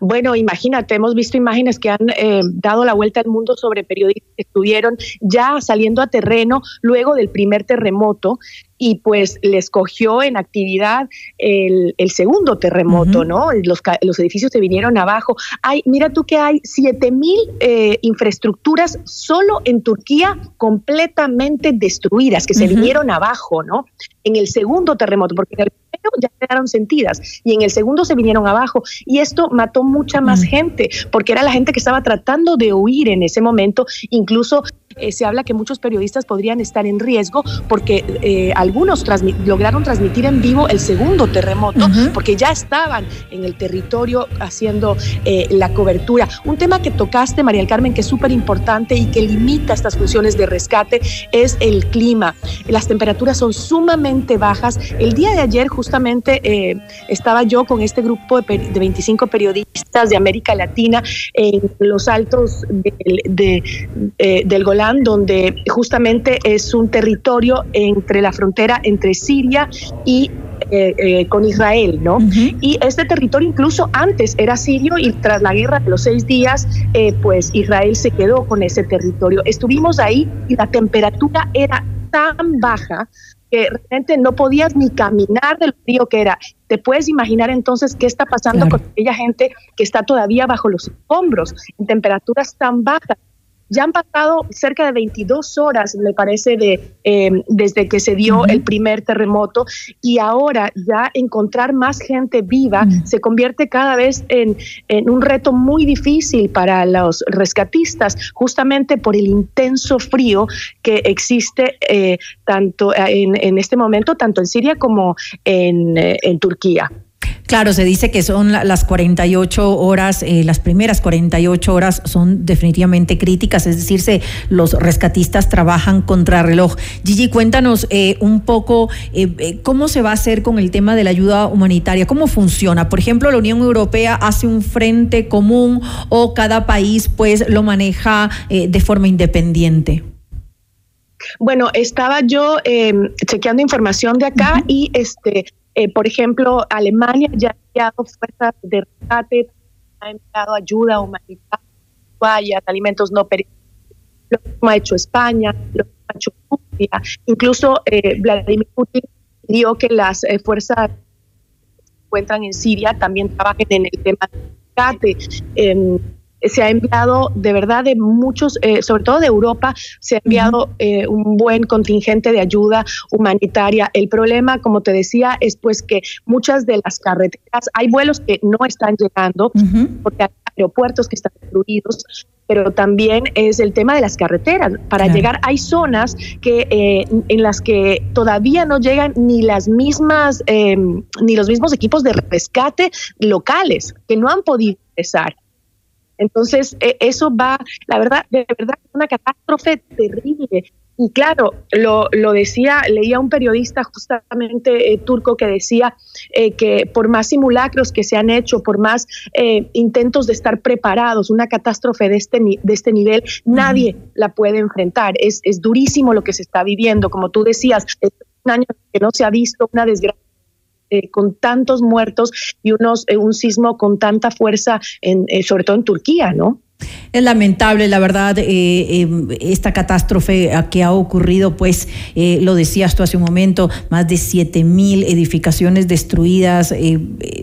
Speaker 23: Bueno, imagínate, hemos visto imágenes que han eh, dado la vuelta al mundo sobre periodistas que estuvieron ya saliendo a terreno luego del primer terremoto y pues les cogió en actividad el, segundo terremoto, ¿no? Los, los, edificios se vinieron abajo. Hay, mira tú que hay 7 mil eh, infraestructuras solo en Turquía completamente destruidas, que se vinieron abajo, ¿no? En el segundo terremoto, porque en el ya quedaron sentidas y en el segundo se vinieron abajo. Y esto mató mucha más gente, porque era la gente que estaba tratando de huir en ese momento, incluso eh, se habla que muchos periodistas podrían estar en riesgo porque eh, algunos lograron transmitir en vivo el segundo terremoto porque ya estaban en el territorio haciendo eh, la cobertura. Un tema que tocaste, María del Carmen, que es súper importante y que limita estas funciones de rescate es el clima. Las temperaturas son sumamente bajas. El día de ayer justamente estaba yo con este grupo de, 25 periodistas de América Latina en los altos del Golán donde justamente es un territorio entre la frontera entre Siria y eh, eh, con Israel, ¿no? Y este territorio incluso antes era sirio y tras la guerra de los seis días, eh, pues Israel se quedó con ese territorio. Estuvimos ahí y la temperatura era tan baja que realmente no podías ni caminar del frío que era. Te puedes imaginar entonces qué está pasando con aquella gente que está todavía bajo los escombros en temperaturas tan bajas. Ya han pasado cerca de 22 horas, me parece, de, eh, desde que se dio el primer terremoto y ahora ya encontrar más gente viva se convierte cada vez en, un reto muy difícil para los rescatistas, justamente por el intenso frío que existe eh, tanto en, en, este momento, tanto en Siria como en, eh, en Turquía.
Speaker 8: Claro, se dice que son las 48 horas, eh, las primeras 48 horas son definitivamente críticas, es decir, se, los rescatistas trabajan contra reloj. Gigi, cuéntanos eh, un poco eh, cómo se va a hacer con el tema de la ayuda humanitaria, cómo funciona. Por ejemplo, la Unión Europea hace un frente común o cada país pues lo maneja de forma independiente.
Speaker 23: Bueno, estaba yo chequeando información de acá y este eh, por ejemplo, Alemania ya ha enviado fuerzas de rescate, ha enviado ayuda humanitaria, toallas, alimentos no perecibles. Lo mismo ha hecho España, lo mismo ha hecho Rusia. Incluso eh, Vladimir Putin pidió que las eh, fuerzas que se encuentran en Siria también trabajen en el tema de rescate. Se ha enviado de verdad de muchos, eh, sobre todo de Europa, se ha enviado eh, un buen contingente de ayuda humanitaria. El problema, como te decía, es pues que muchas de las carreteras, hay vuelos que no están llegando porque hay aeropuertos que están destruidos, pero también es el tema de las carreteras. Para llegar hay zonas que eh, en las que todavía no llegan ni las mismas em, ni los mismos equipos de rescate locales que no han podido ingresar. Entonces, e, eso va, la verdad, de verdad, es una catástrofe terrible. Y claro, lo, lo decía, leía un periodista justamente eh, turco que decía eh, que por más simulacros que se han hecho, por más eh, intentos de estar preparados, una catástrofe de este, de este nivel, nadie la puede enfrentar. Es, es durísimo lo que se está viviendo. Como tú decías, es un año que no se ha visto una desgracia eh, con tantos muertos y unos, eh, un sismo con tanta fuerza, en, eh, sobre todo en Turquía, ¿no?
Speaker 8: Es lamentable, la verdad, esta catástrofe que ha ocurrido, pues lo decías tú hace un momento, más de siete mil edificaciones destruidas,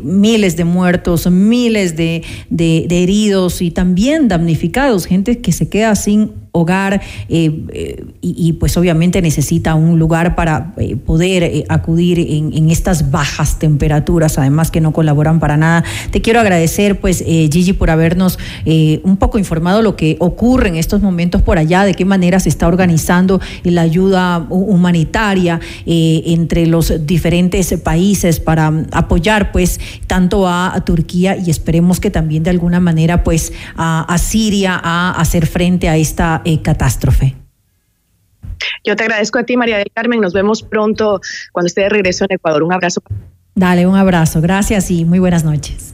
Speaker 8: miles de muertos, miles de, heridos y también damnificados, gente que se queda sin hogar eh, eh, y, pues obviamente necesita un lugar para eh, poder acudir en, estas bajas temperaturas, además que no colaboran para nada. Te quiero agradecer pues Gigi por habernos un poco informado lo que ocurre en estos momentos por allá, de qué manera se está organizando la ayuda humanitaria entre los diferentes países para apoyar pues tanto a, Turquía y esperemos que también de alguna manera pues a, a Siria a hacer frente a esta eh, catástrofe.
Speaker 23: Yo te agradezco a ti, María del Carmen. Nos vemos pronto cuando esté de regreso en Ecuador. Un abrazo.
Speaker 8: Dale, un abrazo. Gracias y muy buenas noches.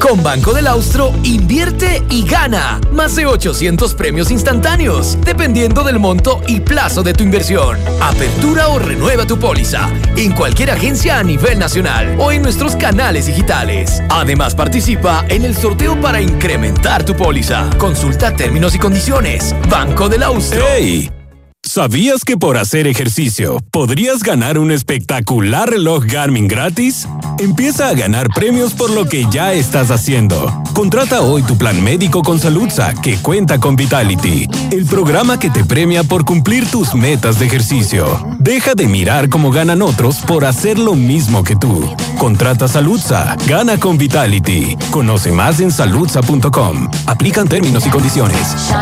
Speaker 13: Con Banco del Austro, invierte y gana más de 800 premios instantáneos, dependiendo del monto y plazo de tu inversión. Apertura o renueva tu póliza en cualquier agencia a nivel nacional o en nuestros canales digitales. Además, participa en el sorteo para incrementar tu póliza. Consulta términos y condiciones. Banco del Austro.
Speaker 24: ¡Hey! ¿Sabías que por hacer ejercicio podrías ganar un espectacular reloj Garmin gratis? Empieza a ganar premios por lo que ya estás haciendo. Contrata hoy tu plan médico con Saludza, que cuenta con Vitality, el programa que te premia por cumplir tus metas de ejercicio. Deja de mirar cómo ganan otros por hacer lo mismo que tú. Contrata Saludza, gana con Vitality. Conoce más en saludza.com. Aplican términos y condiciones.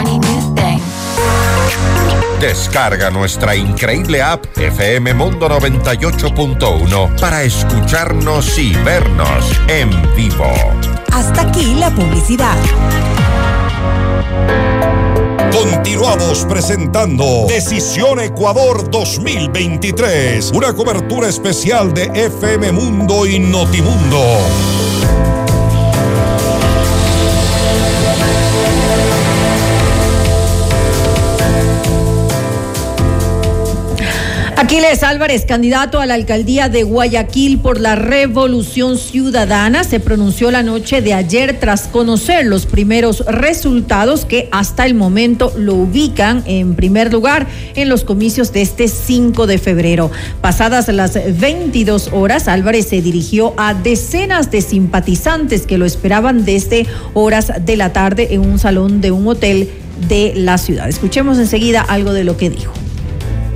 Speaker 1: Descarga nuestra increíble app FM Mundo 98.1 para escucharnos y vernos en vivo.
Speaker 16: Hasta aquí la publicidad.
Speaker 4: Continuamos presentando Decisión Ecuador 2023, una cobertura especial de FM Mundo y Notimundo.
Speaker 8: Aquiles Álvarez, candidato a la alcaldía de Guayaquil por la Revolución Ciudadana, se pronunció la noche de ayer tras conocer los primeros resultados que hasta el momento lo ubican en primer lugar en los comicios de este 5 de febrero. Pasadas las 22 horas, Álvarez se dirigió a decenas de simpatizantes que lo esperaban desde horas de la tarde en un salón de un hotel de la ciudad. Escuchemos enseguida algo de lo que dijo.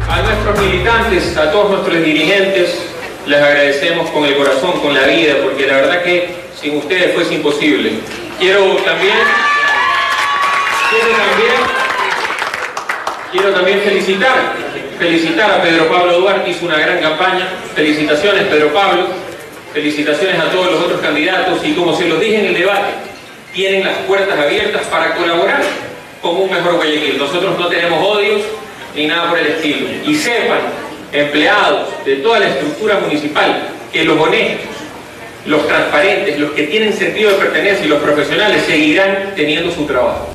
Speaker 25: A nuestros militantes, a todos nuestros dirigentes, les agradecemos con el corazón, con la vida, porque la verdad que sin ustedes fuese imposible. Quiero también, quiero también, quiero también felicitar, felicitar a Pedro Pablo Duarte, hizo una gran campaña. Felicitaciones, Pedro Pablo. Felicitaciones a todos los otros candidatos y como se los dije en el debate, tienen las puertas abiertas para colaborar con un mejor Guayaquil. Nosotros no tenemos odios, ni nada por el estilo. Y sepan, empleados de toda la estructura municipal, que los honestos, los transparentes, los que tienen sentido de pertenencia y los profesionales seguirán teniendo su trabajo.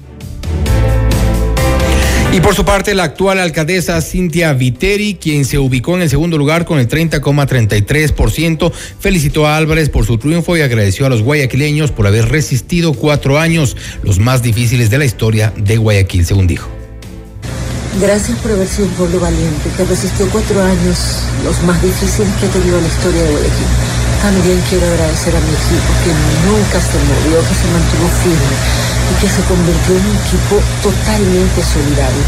Speaker 7: Y por su parte, la actual alcaldesa Cintia Viteri, quien se ubicó en el segundo lugar con el 30,33%, felicitó a Álvarez por su triunfo y agradeció a los guayaquileños por haber resistido cuatro años, los más difíciles de la historia de Guayaquil, según dijo.
Speaker 26: Gracias por haber sido un pueblo valiente que resistió cuatro años, los más difíciles que ha tenido la historia de Guayaquil. También quiero agradecer a mi equipo que nunca se movió, que se mantuvo firme y que se convirtió en un equipo totalmente solidario.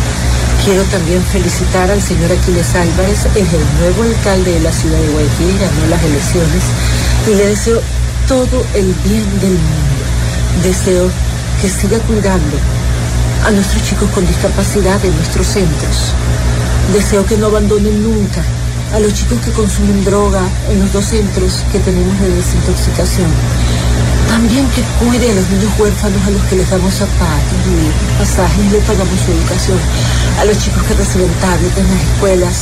Speaker 26: Quiero también felicitar al señor Aquiles Álvarez, es el nuevo alcalde de la ciudad de Guayaquil, ganó las elecciones y le deseo todo el bien del mundo. Deseo que siga cuidando a nuestros chicos con discapacidad en nuestros centros. Deseo que no abandonen nunca a los chicos que consumen droga en los dos centros que tenemos de desintoxicación. También que cuide a los niños huérfanos a los que les damos zapatos, pasajes y le pagamos su educación. A los chicos que reciben tablets en las escuelas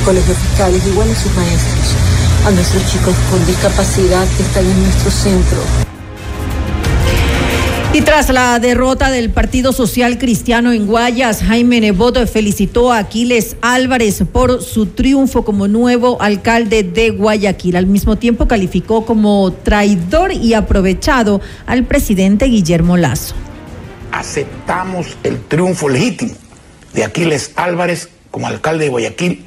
Speaker 26: y colegios fiscales, igual a sus maestros. A nuestros chicos con discapacidad que están en nuestro centro.
Speaker 8: Y tras la derrota del Partido Social Cristiano en Guayas, Jaime Nebot felicitó a Aquiles Álvarez por su triunfo como nuevo alcalde de Guayaquil. Al mismo tiempo calificó como traidor y aprovechado al presidente Guillermo Lazo.
Speaker 27: Aceptamos el triunfo legítimo de Aquiles Álvarez como alcalde de Guayaquil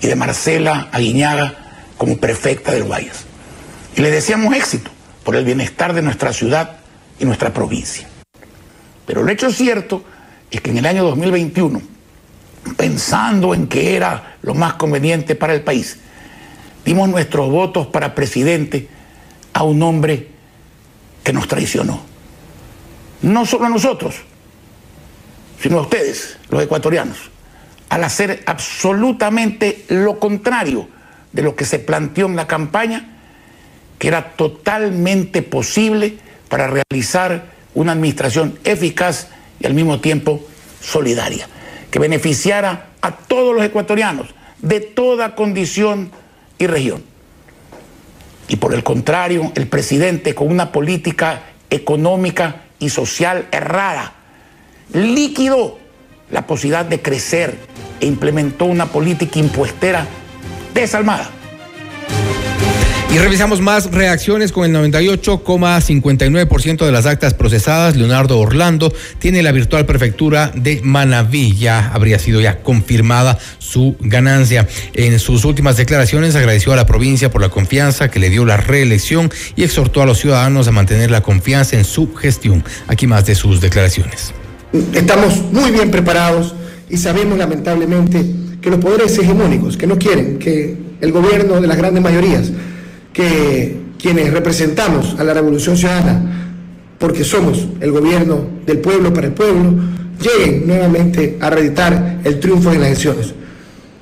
Speaker 27: y de Marcela Aguiñaga como prefecta del Guayas. Y le deseamos éxito por el bienestar de nuestra ciudad nuestra provincia. Pero el hecho cierto es que en el año 2021, pensando en que era lo más conveniente para el país, dimos nuestros votos para presidente a un hombre que nos traicionó. No solo a nosotros, sino a ustedes, los ecuatorianos, al hacer absolutamente lo contrario de lo que se planteó en la campaña, que era totalmente posible para realizar una administración eficaz y al mismo tiempo solidaria, que beneficiara a todos los ecuatorianos de toda condición y región. Y por el contrario, el presidente con una política económica y social errada liquidó la posibilidad de crecer e implementó una política impuestera desalmada
Speaker 7: y revisamos más reacciones con el 98,59% de las actas procesadas. Leonardo Orlando tiene la virtual prefectura de Manaví. Ya habría sido ya confirmada su ganancia. En sus últimas declaraciones agradeció a la provincia por la confianza que le dio la reelección y exhortó a los ciudadanos a mantener la confianza en su gestión. Aquí más de sus declaraciones.
Speaker 28: Estamos muy bien preparados y sabemos lamentablemente que los poderes hegemónicos que no quieren que el gobierno de las grandes mayorías que quienes representamos a la Revolución Ciudadana, porque somos el gobierno del pueblo para el pueblo, lleguen nuevamente a reeditar el triunfo en las elecciones.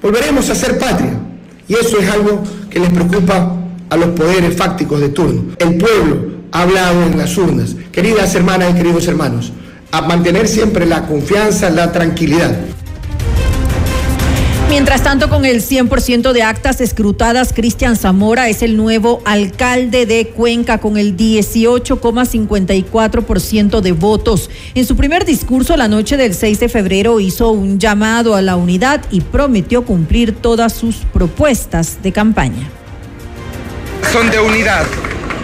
Speaker 28: Volveremos a ser patria y eso es algo que les preocupa a los poderes fácticos de turno. El pueblo ha hablado en las urnas. Queridas hermanas y queridos hermanos, a mantener siempre la confianza, la tranquilidad.
Speaker 8: Mientras tanto, con el 100% de actas escrutadas, Cristian Zamora es el nuevo alcalde de Cuenca con el 18,54% de votos. En su primer discurso la noche del 6 de febrero hizo un llamado a la unidad y prometió cumplir todas sus propuestas de campaña.
Speaker 29: Son de unidad,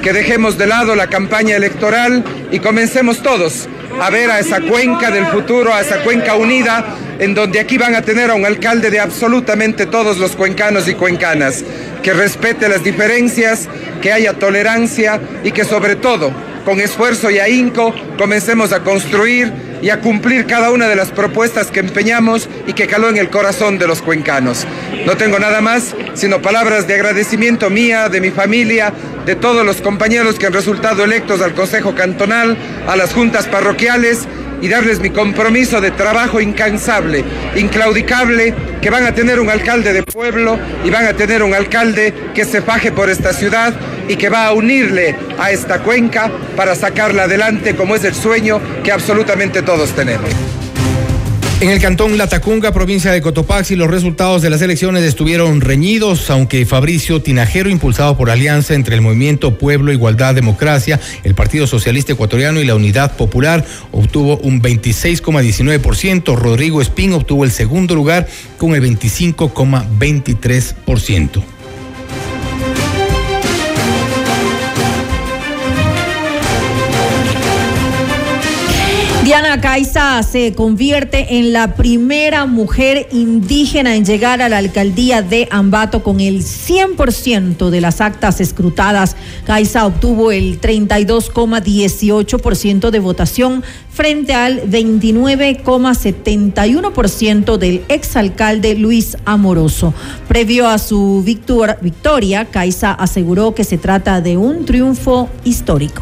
Speaker 29: que dejemos de lado la campaña electoral y comencemos todos a ver a esa cuenca del futuro, a esa cuenca unida, en donde aquí van a tener a un alcalde de absolutamente todos los cuencanos y cuencanas, que respete las diferencias, que haya tolerancia y que sobre todo, con esfuerzo y ahínco, comencemos a construir y a cumplir cada una de las propuestas que empeñamos y que caló en el corazón de los cuencanos. No tengo nada más, sino palabras de agradecimiento mía, de mi familia, de todos los compañeros que han resultado electos al Consejo Cantonal, a las juntas parroquiales y darles mi compromiso de trabajo incansable, inclaudicable, que van a tener un alcalde de pueblo y van a tener un alcalde que se faje por esta ciudad y que va a unirle a esta cuenca para sacarla adelante como es el sueño que absolutamente todos tenemos.
Speaker 7: En el cantón Latacunga, provincia de Cotopaxi, los resultados de las elecciones estuvieron reñidos, aunque Fabricio Tinajero, impulsado por alianza entre el Movimiento Pueblo, Igualdad, Democracia, el Partido Socialista Ecuatoriano y la Unidad Popular, obtuvo un 26,19%. Rodrigo Espín obtuvo el segundo lugar con el 25,23%.
Speaker 8: Diana Caiza se convierte en la primera mujer indígena en llegar a la alcaldía de Ambato con el 100% de las actas escrutadas. Caiza obtuvo el 32,18% de votación frente al 29,71% del exalcalde Luis Amoroso. Previo a su victoria, Caiza aseguró que se trata de un triunfo histórico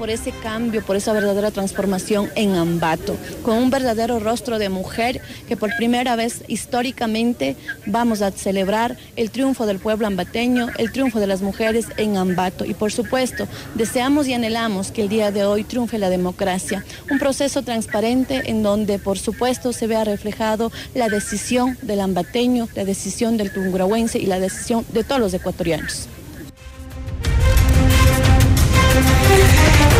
Speaker 30: por ese cambio, por esa verdadera transformación en Ambato, con un verdadero rostro de mujer que por primera vez históricamente vamos a celebrar el triunfo del pueblo ambateño, el triunfo de las mujeres en Ambato. Y por supuesto, deseamos y anhelamos que el día de hoy triunfe la democracia, un proceso transparente en donde por supuesto se vea reflejado la decisión del ambateño, la decisión del tungurahuense y la decisión de todos los ecuatorianos.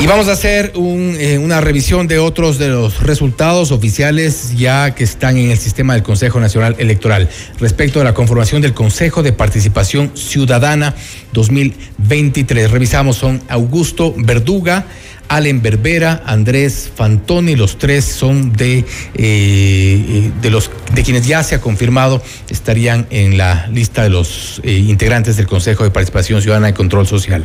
Speaker 7: Y vamos a hacer eh, una revisión de otros de los resultados oficiales ya que están en el sistema del Consejo Nacional Electoral respecto a la conformación del Consejo de Participación Ciudadana 2023. Revisamos son Augusto Verduga, Allen Berbera, Andrés Fantoni, los tres son de, eh, eh, de los de quienes ya se ha confirmado estarían en la lista de los integrantes del Consejo de Participación Ciudadana y Control Social.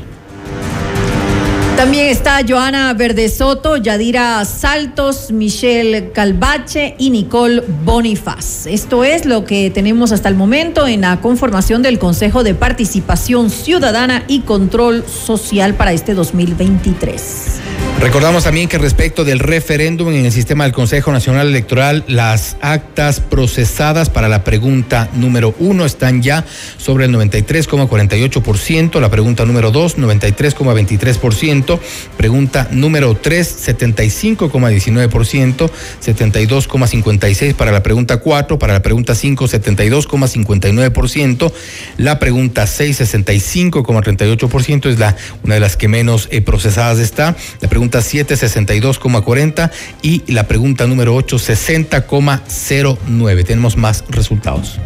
Speaker 8: También está Joana Verdesoto, Yadira Saltos, Michelle Calvache y Nicole Bonifaz. Esto es lo que tenemos hasta el momento en la conformación del Consejo de Participación Ciudadana y Control Social para este 2023.
Speaker 7: Recordamos también que respecto del referéndum en el sistema del Consejo Nacional Electoral, las actas procesadas para la pregunta número uno están ya sobre el 93,48%, la pregunta número dos, 93,23%, pregunta número tres, 75,19%, 72,56% para la pregunta cuatro, para la pregunta cinco, 72,59%, la pregunta seis, 65,38% es la, una de las que menos eh, procesadas está, la pregunta pregunta 7, 62,40 y la pregunta número 8, 60,09. Tenemos más resultados.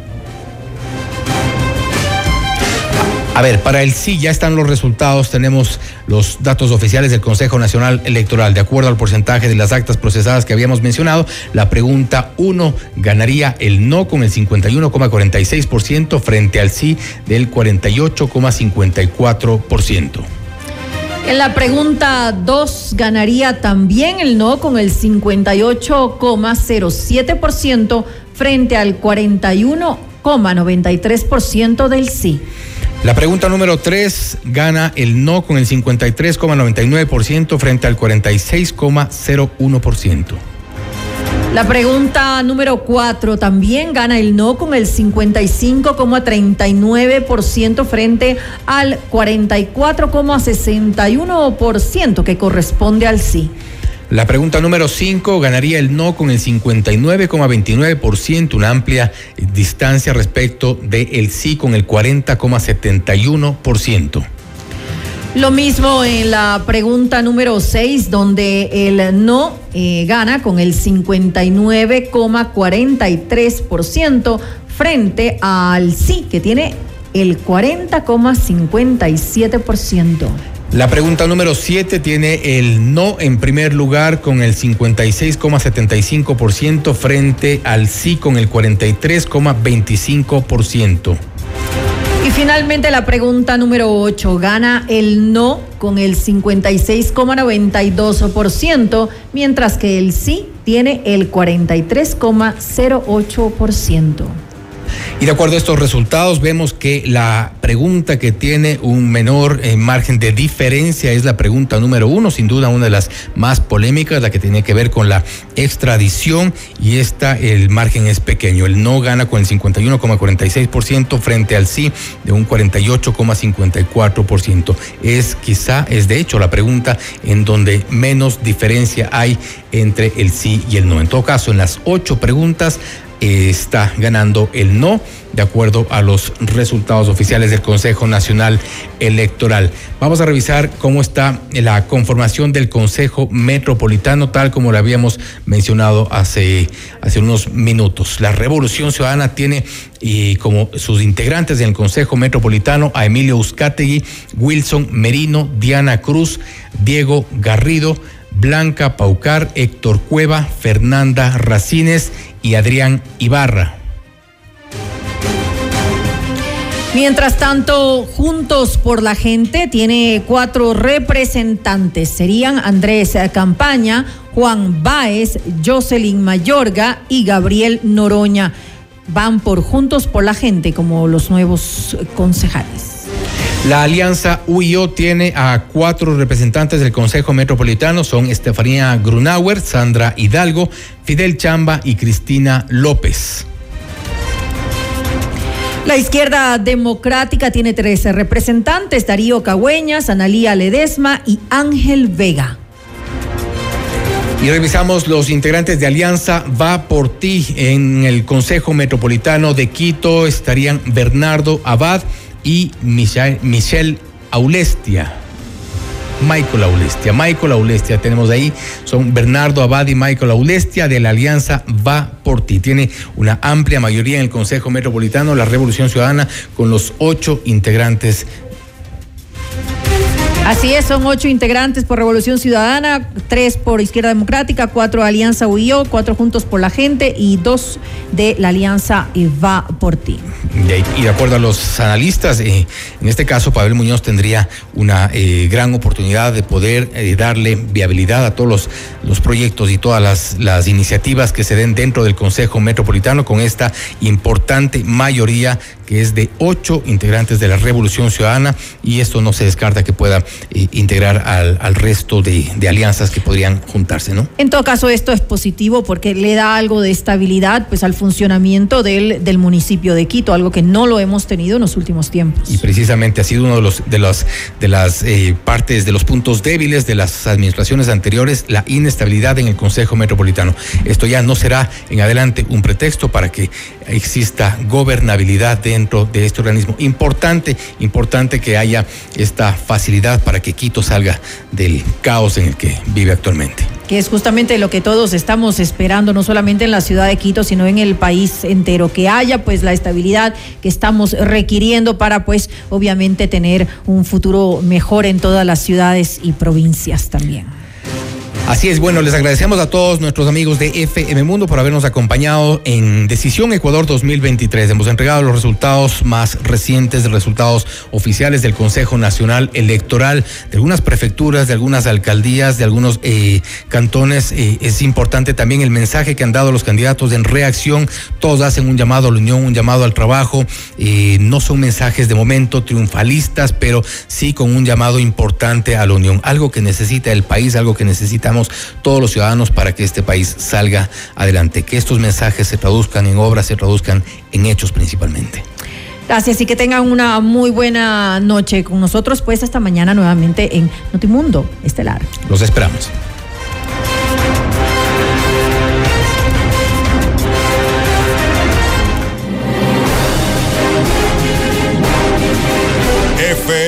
Speaker 7: A ver, para el sí ya están los resultados, tenemos los datos oficiales del Consejo Nacional Electoral. De acuerdo al porcentaje de las actas procesadas que habíamos mencionado, la pregunta 1 ganaría el no con el 51,46% frente al sí del 48,54%.
Speaker 8: En la pregunta 2 ganaría también el no con el 58,07% frente al 41,93% del sí.
Speaker 7: La pregunta número 3 gana el no con el 53,99% frente al 46,01%.
Speaker 8: La pregunta número cuatro también gana el no con el 55,39% frente al 44,61% que corresponde al sí.
Speaker 7: La pregunta número 5 ganaría el no con el 59,29%, una amplia distancia respecto del sí con el 40,71%.
Speaker 8: Lo mismo en la pregunta número 6, donde el no eh, gana con el 59,43% frente al sí, que tiene el 40,57%.
Speaker 7: La pregunta número 7 tiene el no en primer lugar con el 56,75% frente al sí con el 43,25%.
Speaker 8: Y finalmente la pregunta número 8, gana el no con el 56,92%, mientras que el sí tiene el 43,08%.
Speaker 7: Y de acuerdo a estos resultados, vemos que la pregunta que tiene un menor eh, margen de diferencia es la pregunta número uno, sin duda una de las más polémicas, la que tiene que ver con la extradición. Y esta, el margen es pequeño. El no gana con el 51,46% frente al sí de un 48,54%. Es quizá, es de hecho la pregunta en donde menos diferencia hay entre el sí y el no. En todo caso, en las ocho preguntas, está ganando el no, de acuerdo a los resultados oficiales del Consejo Nacional Electoral. Vamos a revisar cómo está la conformación del Consejo Metropolitano, tal como lo habíamos mencionado hace, hace unos minutos. La Revolución Ciudadana tiene y como sus integrantes del Consejo Metropolitano a Emilio Uzcategui, Wilson Merino, Diana Cruz, Diego Garrido, Blanca Paucar, Héctor Cueva, Fernanda Racines y Adrián Ibarra.
Speaker 8: Mientras tanto, Juntos por la Gente tiene cuatro representantes. Serían Andrés Campaña, Juan Báez, Jocelyn Mayorga y Gabriel Noroña. Van por Juntos por la Gente como los nuevos concejales.
Speaker 7: La alianza UIO tiene a cuatro representantes del Consejo Metropolitano, son Estefanía Grunauer, Sandra Hidalgo, Fidel Chamba y Cristina López.
Speaker 8: La izquierda democrática tiene 13 representantes, Darío Cagüeñas, Analía Ledesma y Ángel Vega.
Speaker 7: Y revisamos los integrantes de Alianza Va por ti en el Consejo Metropolitano de Quito. Estarían Bernardo Abad, y Michelle Aulestia. Michael Aulestia. Michael Aulestia tenemos ahí. Son Bernardo Abad y Michael Aulestia de la Alianza Va por ti. Tiene una amplia mayoría en el Consejo Metropolitano, la Revolución Ciudadana, con los ocho integrantes
Speaker 8: Así es, son ocho integrantes por Revolución Ciudadana, tres por Izquierda Democrática, cuatro Alianza UIO, cuatro Juntos por la Gente y dos de la Alianza Va por Ti.
Speaker 7: Y de acuerdo a los analistas, eh, en este caso Pavel Muñoz tendría una eh, gran oportunidad de poder eh, darle viabilidad a todos los, proyectos y todas las iniciativas que se den dentro del Consejo Metropolitano con esta importante mayoría que es de ocho integrantes de la Revolución Ciudadana y esto no se descarta que pueda eh, integrar al, al resto de, de, alianzas que podrían juntarse, ¿no?
Speaker 8: En todo caso, esto es positivo porque le da algo de estabilidad pues al funcionamiento del, del municipio de Quito, algo que no lo hemos tenido en los últimos tiempos.
Speaker 7: Y precisamente ha sido uno de los de los de las eh, partes de los puntos débiles de las administraciones anteriores, la inestabilidad en el Consejo Metropolitano. Esto ya no será en adelante un pretexto para que exista gobernabilidad dentro de este organismo. Importante, importante que haya esta facilidad para que Quito salga del caos en el que vive actualmente
Speaker 8: que es justamente lo que todos estamos esperando, no solamente en la ciudad de Quito, sino en el país entero, que haya pues la estabilidad que estamos requiriendo para pues obviamente tener un futuro mejor en todas las ciudades y provincias también.
Speaker 7: Así es, bueno, les agradecemos a todos nuestros amigos de FM Mundo por habernos acompañado en Decisión Ecuador 2023. Hemos entregado los resultados más recientes, resultados oficiales del Consejo Nacional Electoral, de algunas prefecturas, de algunas alcaldías, de algunos eh, cantones. Eh, es importante también el mensaje que han dado los candidatos en reacción. Todos hacen un llamado a la unión, un llamado al trabajo. Eh, no son mensajes de momento triunfalistas, pero sí con un llamado importante a la unión. Algo que necesita el país, algo que necesitamos todos los ciudadanos para que este país salga adelante, que estos mensajes se traduzcan en obras, se traduzcan en hechos principalmente.
Speaker 8: Gracias y que tengan una muy buena noche con nosotros, pues hasta mañana nuevamente en Notimundo Estelar.
Speaker 7: Los esperamos.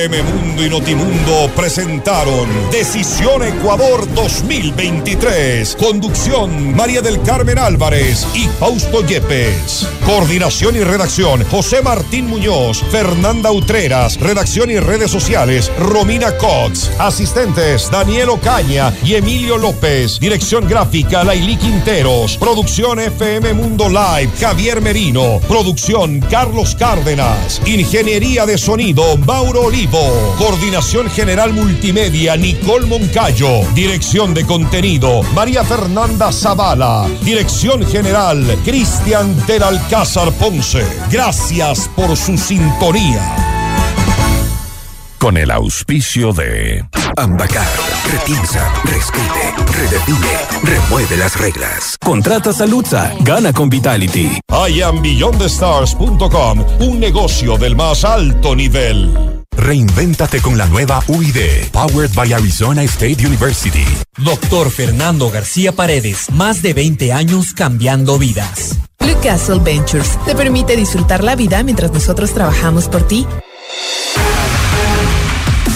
Speaker 4: FM Mundo y Notimundo presentaron Decisión Ecuador 2023. Conducción María del Carmen Álvarez y Fausto Yepes. Coordinación y redacción José Martín Muñoz, Fernanda Utreras. Redacción y redes sociales Romina Cox. Asistentes Daniel Ocaña y Emilio López. Dirección gráfica Laili Quinteros. Producción FM Mundo Live Javier Merino. Producción Carlos Cárdenas. Ingeniería de sonido Mauro Coordinación General Multimedia Nicole Moncayo. Dirección de contenido María Fernanda Zavala. Dirección General Cristian del Alcázar Ponce. Gracias por su sintonía.
Speaker 1: Con el auspicio de
Speaker 2: Ambacar, repiensa, reescribe, redefine, remueve las reglas.
Speaker 24: Contrata Saludza, gana con Vitality.
Speaker 4: IamBeyondTheStars.com, un negocio del más alto nivel.
Speaker 2: Reinvéntate con la nueva UID, powered by Arizona State University.
Speaker 31: Doctor Fernando García Paredes, más de 20 años cambiando vidas.
Speaker 32: Blue Castle Ventures te permite disfrutar la vida mientras nosotros trabajamos por ti.